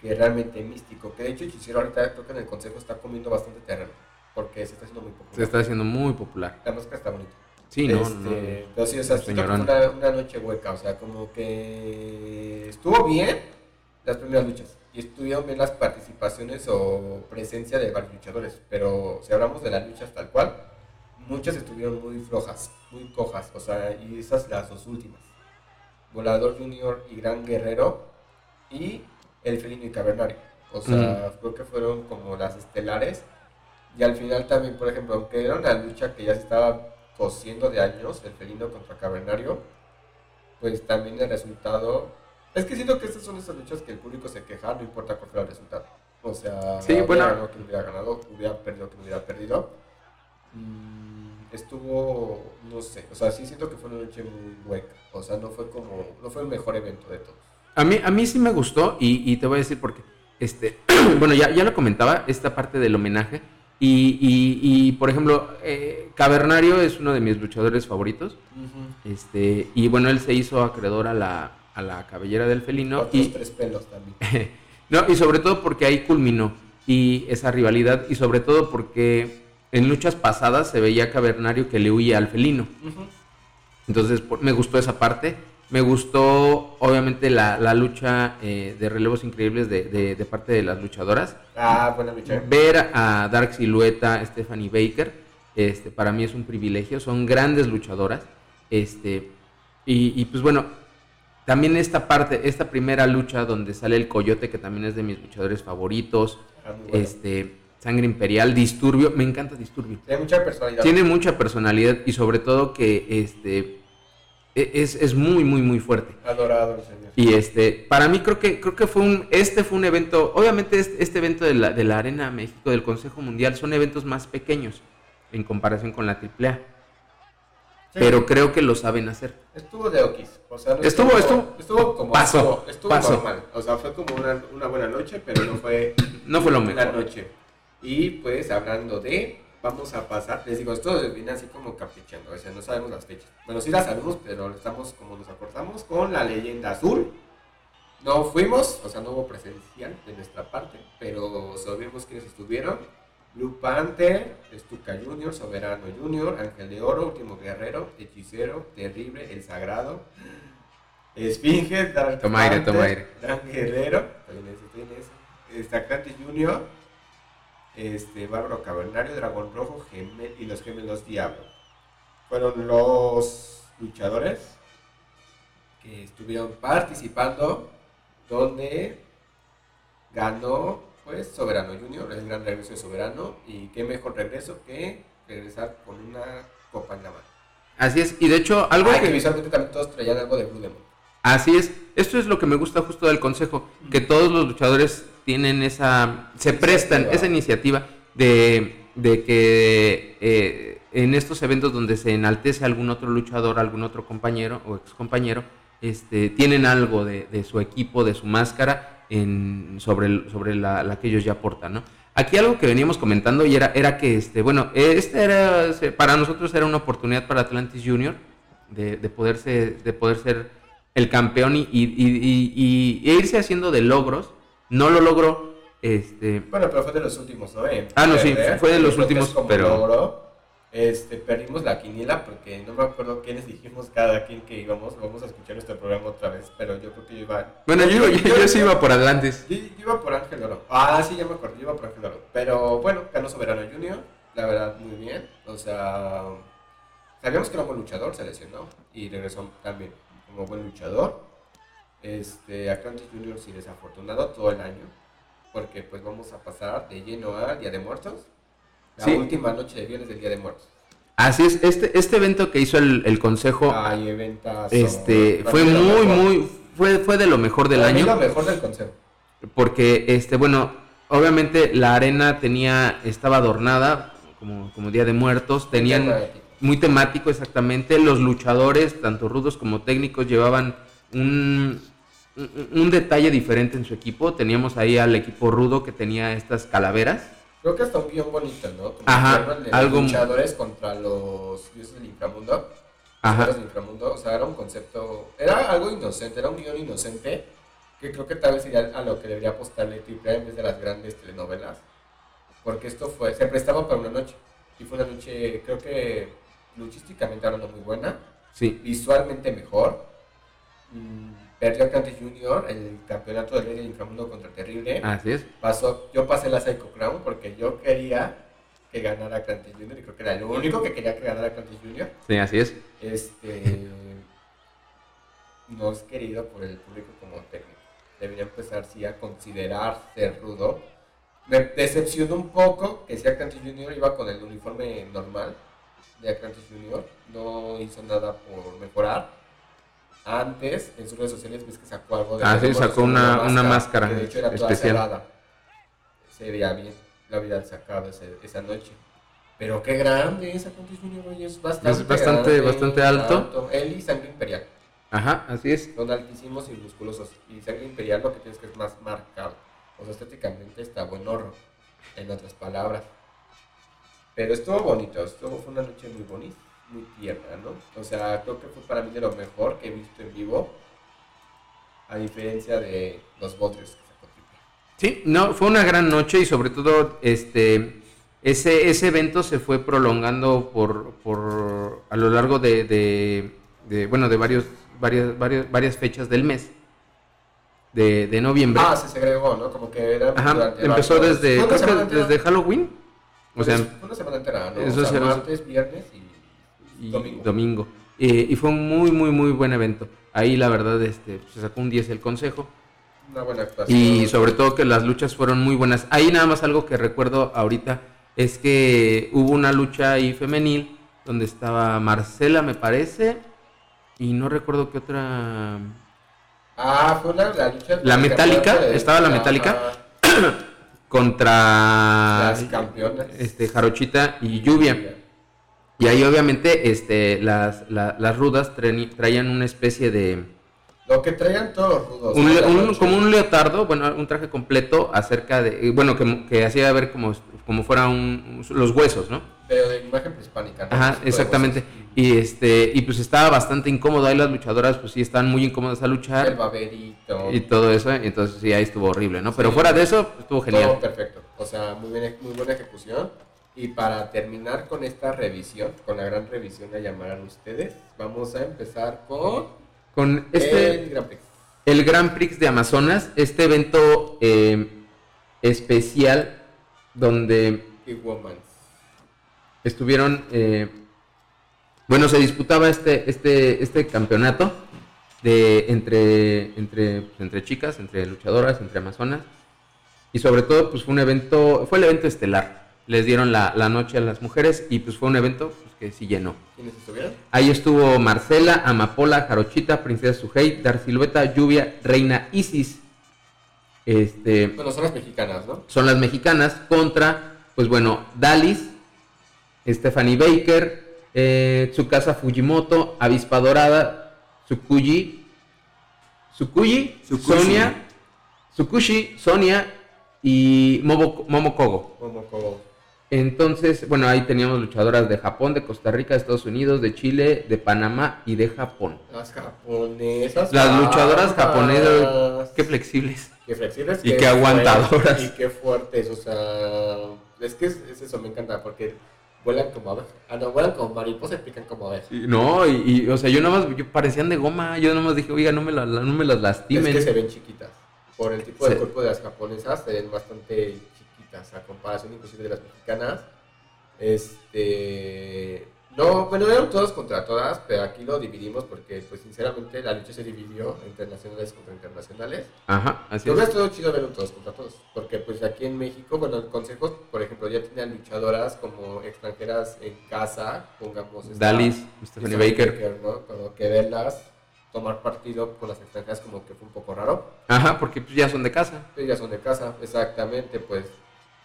S2: que realmente místico. Que de hecho Hechicero ahorita creo que en el consejo está comiendo bastante terreno. Porque se está haciendo muy popular.
S1: Se está haciendo muy popular.
S2: La máscara está bonita.
S1: Sí, no,
S2: este, no, Pero sí, o sea, fue una, noche hueca, o sea, como que estuvo bien las primeras luchas y estuvieron bien las participaciones o presencia de varios luchadores, pero si hablamos de las luchas tal cual, muchas estuvieron muy flojas, muy cojas, o sea, y esas las dos últimas. Volador Junior y Gran Guerrero y El Felino y Cavernario. O sea, creo que fueron como las estelares. Y al final también, por ejemplo, aunque era una lucha que ya se estaba cosiendo de años, el felino contra cavernario, pues también el resultado... Es que siento que estas son esas luchas que el público se queja, no importa cuál fuera el resultado. O sea,
S1: sí, hubiera
S2: ganado quien hubiera ganado, hubiera perdido quien hubiera perdido. Mm, estuvo, no sé, o sea, sí siento que fue una noche muy hueca. O sea, no fue como, no fue el mejor evento de todos.
S1: A mí, a mí sí me gustó y, y te voy a decir por qué. Este, bueno, ya, ya lo comentaba, esta parte del homenaje y, por ejemplo, eh, Cavernario es uno de mis luchadores favoritos. este, y bueno, él se hizo acreedor a la, a la cabellera del felino.
S2: y tres pelos también.
S1: no, y sobre todo porque ahí culminó y esa rivalidad. Y sobre todo porque en luchas pasadas se veía Cavernario que le huía al felino. Entonces me gustó esa parte. Me gustó, obviamente, la, la lucha eh, de relevos increíbles de, de, parte de las luchadoras.
S2: Ah, buena lucha.
S1: Ver a Dark Silueta, Stephanie Baker, este, para mí es un privilegio. Son grandes luchadoras. Este, y, y, pues bueno, también esta parte, esta primera lucha donde sale el Coyote, que también es de mis luchadores favoritos. Ah, este, Sangre Imperial, Disturbio, me encanta Disturbio.
S2: Tiene mucha personalidad.
S1: Tiene mucha personalidad y sobre todo que este es, es, muy, muy, muy fuerte.
S2: Adorado el señor.
S1: Y este, para mí creo que, creo que fue un, este fue un evento, obviamente este, este evento de la, de la, Arena México, del Consejo Mundial, son eventos más pequeños en comparación con la AAA. Pero creo que lo saben hacer.
S2: Estuvo de Okis. O sea,
S1: estuvo, estuvo,
S2: estuvo, como paso, estuvo, normal. O sea, fue como una, una, buena noche, pero no fue,
S1: no fue lo mejor.
S2: noche. Y pues hablando de vamos a pasar. Les digo, esto viene así como caprichando, o sea, no sabemos las fechas. Bueno, sí las sabemos, pero estamos como nos acordamos con la leyenda azul. No fuimos, o sea, no hubo presencial de nuestra parte, pero sabemos quiénes estuvieron. Blue Panther, Stuka Junior, Soberano Junior, Ángel de Oro, Último Guerrero, Hechicero, Terrible, El Sagrado, Esfinge, Dark
S1: toma aire, toma aire.
S2: Gran Guerrero, también ese, Junior, este, Bárbaro Cavernario, Dragón Rojo, Gemel y los Gemelos Diablo. Fueron los luchadores que estuvieron participando, donde ganó pues Soberano Junior, el gran regreso de Soberano, y qué mejor regreso que regresar con una copa en la mano.
S1: Así es, y de hecho algo
S2: que... visualmente también todos traían algo de Blue Demon.
S1: Así es, esto es lo que me gusta justo del consejo, que todos los luchadores tienen esa, se prestan esa iniciativa de, que eh, en estos eventos donde se enaltece algún otro luchador, algún otro compañero o ex compañero, este, tienen algo de, su equipo, de su máscara en, sobre, sobre la, que ellos ya portan, ¿no? Aquí algo que veníamos comentando y era, era que, este, bueno, este era, para nosotros era una oportunidad para Atlantis Junior de, de, poderse, de poder ser el campeón y, y, y, e irse haciendo de logros no lo logró. Este...
S2: Bueno, pero fue de los últimos, ¿no?
S1: ah, no, sí, fue de los últimos, pero...
S2: este, perdimos la quiniela porque no me acuerdo quiénes dijimos cada quien que íbamos. Vamos a escuchar este programa otra vez, pero yo creo que yo iba.
S1: Bueno, yo, yo, sí iba por Atlantis.
S2: Yo, iba por Ángel Oro. Ah, sí, ya me acuerdo, yo iba por Ángel Oro. Pero bueno, ganó Soberano Junior, la verdad, muy bien. O sea, sabíamos que era un buen luchador, se lesionó y regresó también como buen luchador este, Atlantis Junior sí desafortunado todo el año, porque pues vamos a pasar de lleno a Día de Muertos, la última noche de viernes del Día de Muertos.
S1: Así es, este, este evento que hizo el, consejo, este, fue muy, muy, fue, fue de lo mejor del año.
S2: lo mejor del consejo.
S1: Porque, este, bueno, obviamente la arena tenía, estaba adornada como, como Día de Muertos, tenían muy temático exactamente, los luchadores, tanto rudos como técnicos, llevaban un, un detalle diferente en su equipo. Teníamos ahí al equipo rudo que tenía estas calaveras.
S2: Creo que hasta un guion bonito, ¿no?
S1: Como Ajá,
S2: de algo... luchadores contra los dioses del inframundo. Ajá. Del inframundo. O sea, era un concepto... Era algo inocente, era un guion inocente que creo que tal vez sería a lo que debería apostarle Triple en vez de las grandes telenovelas. Porque esto fue... Se prestaba para una noche. Y fue una noche, creo que luchísticamente hablando muy buena.
S1: Sí.
S2: Visualmente mejor. Mm, perdió Atlantis Junior el campeonato del del inframundo contra Terrible.
S1: Así es.
S2: Pasó, yo pasé la Psycho Crown porque yo quería que ganara Atlantis Junior y creo que era lo único que quería que ganara Atlantis Junior.
S1: Sí, así es.
S2: Este no es querido por el público como técnico. Debería empezar sí a considerar ser rudo. Me decepcionó un poco que si Atlantis Junior iba con el uniforme normal de Atlantis Junior. No hizo nada por mejorar antes, en sus redes sociales, ves que sacó algo de...
S1: Ah, sí, sacó una, una, máscara,
S2: de hecho era toda especial. Cerrada. Se veía bien, la había sacado esa noche. Pero qué grande esa Junior, es bastante,
S1: es bastante, bastante alto.
S2: Él y Sangre Imperial.
S1: Ajá, así es.
S2: Son altísimos y musculosos. Y Sangre Imperial lo que tienes que es más marcado. O sea, estéticamente está buen horror, en otras palabras. Pero estuvo bonito, estuvo, fue una noche muy bonita muy tierna, ¿no? O sea, creo que fue para mí de lo mejor que he visto en vivo, a diferencia de los botres que sacó
S1: Sí, no, fue una gran noche y sobre todo este ese, ese evento se fue prolongando por, por a lo largo de, de, bueno de varios varias, varias, varias fechas del mes de, de noviembre.
S2: Ah, se segregó, ¿no? Como que era
S1: Ajá, empezó desde, desde Halloween. O sea,
S2: fue una semana entera, ¿no? Eso o sea, martes, viernes y
S1: domingo. Eh, y fue un muy, muy, muy buen evento. Ahí la verdad este, se sacó un 10 el consejo.
S2: Una buena actuación.
S1: Y sobre todo que las luchas fueron muy buenas. Ahí nada más algo que recuerdo ahorita es que hubo una lucha ahí femenil donde estaba Marcela, me parece, y no recuerdo qué otra...
S2: Ah, fue la, la lucha...
S1: La metálica, estaba la metálica contra...
S2: Las campeonas.
S1: Este, Jarochita y Lluvia. Y ahí obviamente este, las, las rudas traían una especie de...
S2: Lo que traían todos rudos.
S1: Un, como un leotardo, bueno, un traje completo acerca de... Bueno, que, que hacía ver como como fueran los huesos, ¿no?
S2: Pero de imagen prehispánica. ¿no?
S1: Ajá, exactamente. Y este, y pues estaba bastante incómodo. Ahí las luchadoras, pues sí, estaban muy incómodas a luchar.
S2: El baberito.
S1: Y todo eso, entonces sí, ahí estuvo horrible, ¿no? Pero fuera de eso, estuvo genial. Todo
S2: perfecto. O sea, muy, bien, muy buena ejecución. Y para terminar con esta revisión, con la gran revisión la llamarán ustedes, vamos a empezar con...
S1: Con este... El Grand Prix. El Grand Prix de Amazonas, este evento eh, especial donde... Estuvieron... Eh, bueno, se disputaba este, este, este campeonato de, entre, entre, pues, entre chicas, entre luchadoras, entre amazonas. Y sobre todo, pues fue un evento, fue el evento estelar. Les dieron la, noche a las mujeres y pues fue un evento pues, que sí llenó.
S2: ¿Quiénes estuvieron?
S1: Ahí estuvo Marcela, Amapola, Jarochita, Princesa Sujei, Dar Silueta, Lluvia, Reina Isis. Este,
S2: bueno, son las mexicanas, ¿no?
S1: Son las mexicanas contra, pues bueno, Dalis, Stephanie Baker, eh, Tsukasa Fujimoto, Avispa Dorada, Tsukuyi, Tsukuyi, Sonia, Tsukushi, Sonia y Momo, Momokogo. Entonces, bueno, ahí teníamos luchadoras de Japón, de Costa Rica, de Estados Unidos, de Chile, de Panamá y de Japón.
S2: Las japonesas.
S1: Las luchadoras japonesas, qué flexibles.
S2: Qué flexibles.
S1: Y qué, aguantadoras.
S2: y qué fuertes, o sea, es que es eso, me encanta, porque Vuelan como abejas. Ah, no, vuelan como mariposas y pican como abejas.
S1: no, y, o sea, yo nada más, yo parecían de goma. Yo nada más dije, oiga, no me, la, no me las lastimen.
S2: Es que se ven chiquitas. Por el tipo de cuerpo de las japonesas, se ven bastante chiquitas, a comparación inclusive de las mexicanas. Este. No, bueno, eran todos contra todas, pero aquí lo dividimos porque, pues, sinceramente, la lucha se dividió entre nacionales contra internacionales.
S1: Ajá, así
S2: es. todo chido verlo todos contra todos, porque, pues, aquí en México, bueno, el Consejo, por ejemplo, ya tenía luchadoras como extranjeras en casa, pongamos...
S1: Esta, Dalis, Stephanie Baker.
S2: ¿no? Como que verlas tomar partido con las extranjeras como que fue un poco raro.
S1: Ajá, porque pues, ya son de casa.
S2: Sí, ya son de casa, exactamente, pues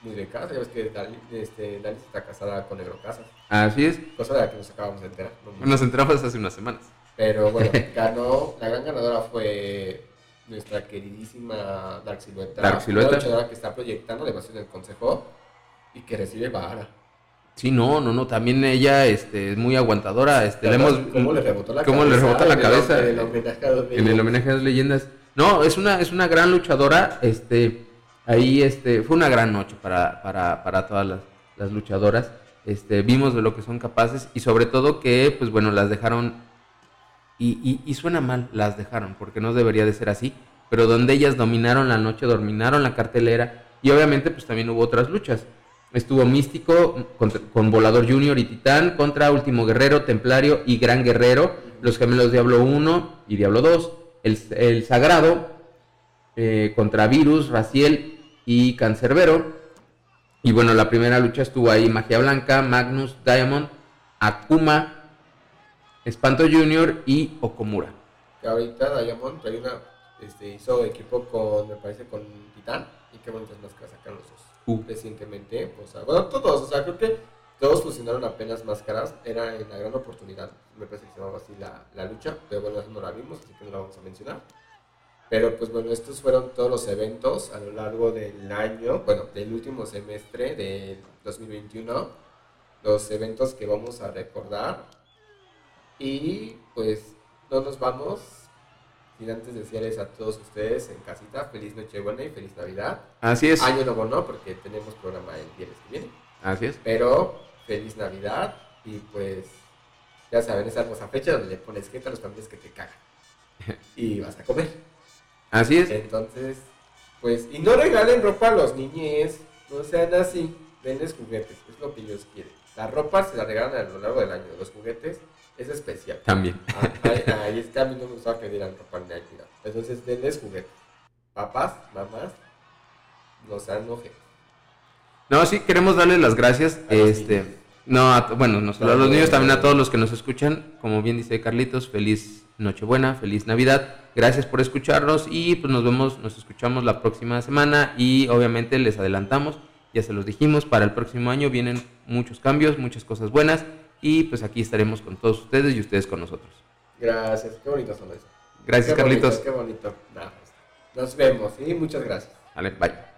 S2: muy de casa. Ya ves que Dalis, este, está casada con Negro Casas.
S1: Así es.
S2: Cosa de la que nos acabamos de enterar.
S1: nos enteramos hace unas semanas.
S2: Pero bueno, ganó, la gran ganadora fue nuestra queridísima Dark Silueta.
S1: Dark Silueta.
S2: que está proyectando demasiado en el consejo y que recibe vara.
S1: Sí, no, no, no, también ella este, es muy aguantadora. Este, hemos,
S2: ¿Cómo le rebotó la
S1: ¿cómo cabeza? Le rebota la cabeza
S2: en el homenaje a
S1: las En el homenaje a las leyendas. No, es una, es una gran luchadora. Este, ahí este, fue una gran noche para, para, para todas las, luchadoras. Este, vimos de lo que son capaces y sobre todo que, pues bueno, las dejaron, y, y, suena mal, las dejaron, porque no debería de ser así, pero donde ellas dominaron la noche, dominaron la cartelera, y obviamente pues también hubo otras luchas. Estuvo Místico con, Volador Junior y Titán contra Último Guerrero, Templario y Gran Guerrero, los gemelos Diablo 1 y Diablo 2, el, Sagrado eh, contra Virus, Raciel y Cancerbero, y bueno, la primera lucha estuvo ahí Magia Blanca, Magnus, Diamond, Akuma, Espanto Junior y Okomura.
S2: Que ahorita Diamond este, hizo equipo con, me parece, con Titán. Y qué bonitas máscaras sacaron los dos. Uh. Recientemente, o sea, bueno, todos, o sea, creo que todos fusionaron apenas máscaras. Era en la gran oportunidad, me parece que se llamaba así la, la lucha. Pero bueno, no la vimos, así que no la vamos a mencionar. Pero pues bueno, estos fueron todos los eventos a lo largo del año, bueno, del último semestre de 2021, los eventos que vamos a recordar. Y pues no nos vamos sin antes decirles a todos ustedes en casita feliz Nochebuena y feliz Navidad.
S1: Así es.
S2: Año nuevo no, porque tenemos programa el viernes que viene.
S1: Así es.
S2: Pero feliz Navidad y pues ya saben, esa hermosa fecha donde le pones gente a los familiares que te cagan. y vas a comer.
S1: Así es.
S2: Entonces, pues, y no regalen ropa a los niñes, no sean así, denles juguetes, es lo que ellos quieren. La ropa se la regalan a lo largo del año, los juguetes es especial.
S1: También.
S2: Ah, ahí, es que a mí no me gusta que dieran ropa ni Entonces, denles juguetes. Papás, mamás, no sean enojen.
S1: No, sí, queremos darles las gracias. este, no, bueno, no solo a los niños, también a todos los que nos escuchan. Como bien dice Carlitos, feliz Nochebuena, feliz Navidad. Gracias por escucharnos y pues nos vemos, nos escuchamos la próxima semana y obviamente les adelantamos, ya se los dijimos, para el próximo año vienen muchos cambios, muchas cosas buenas y pues aquí estaremos con todos ustedes y ustedes con nosotros.
S2: Gracias, qué bonito son eso.
S1: Gracias, Carlitos.
S2: qué bonito. Nos vemos y muchas gracias.
S1: Vale, bye.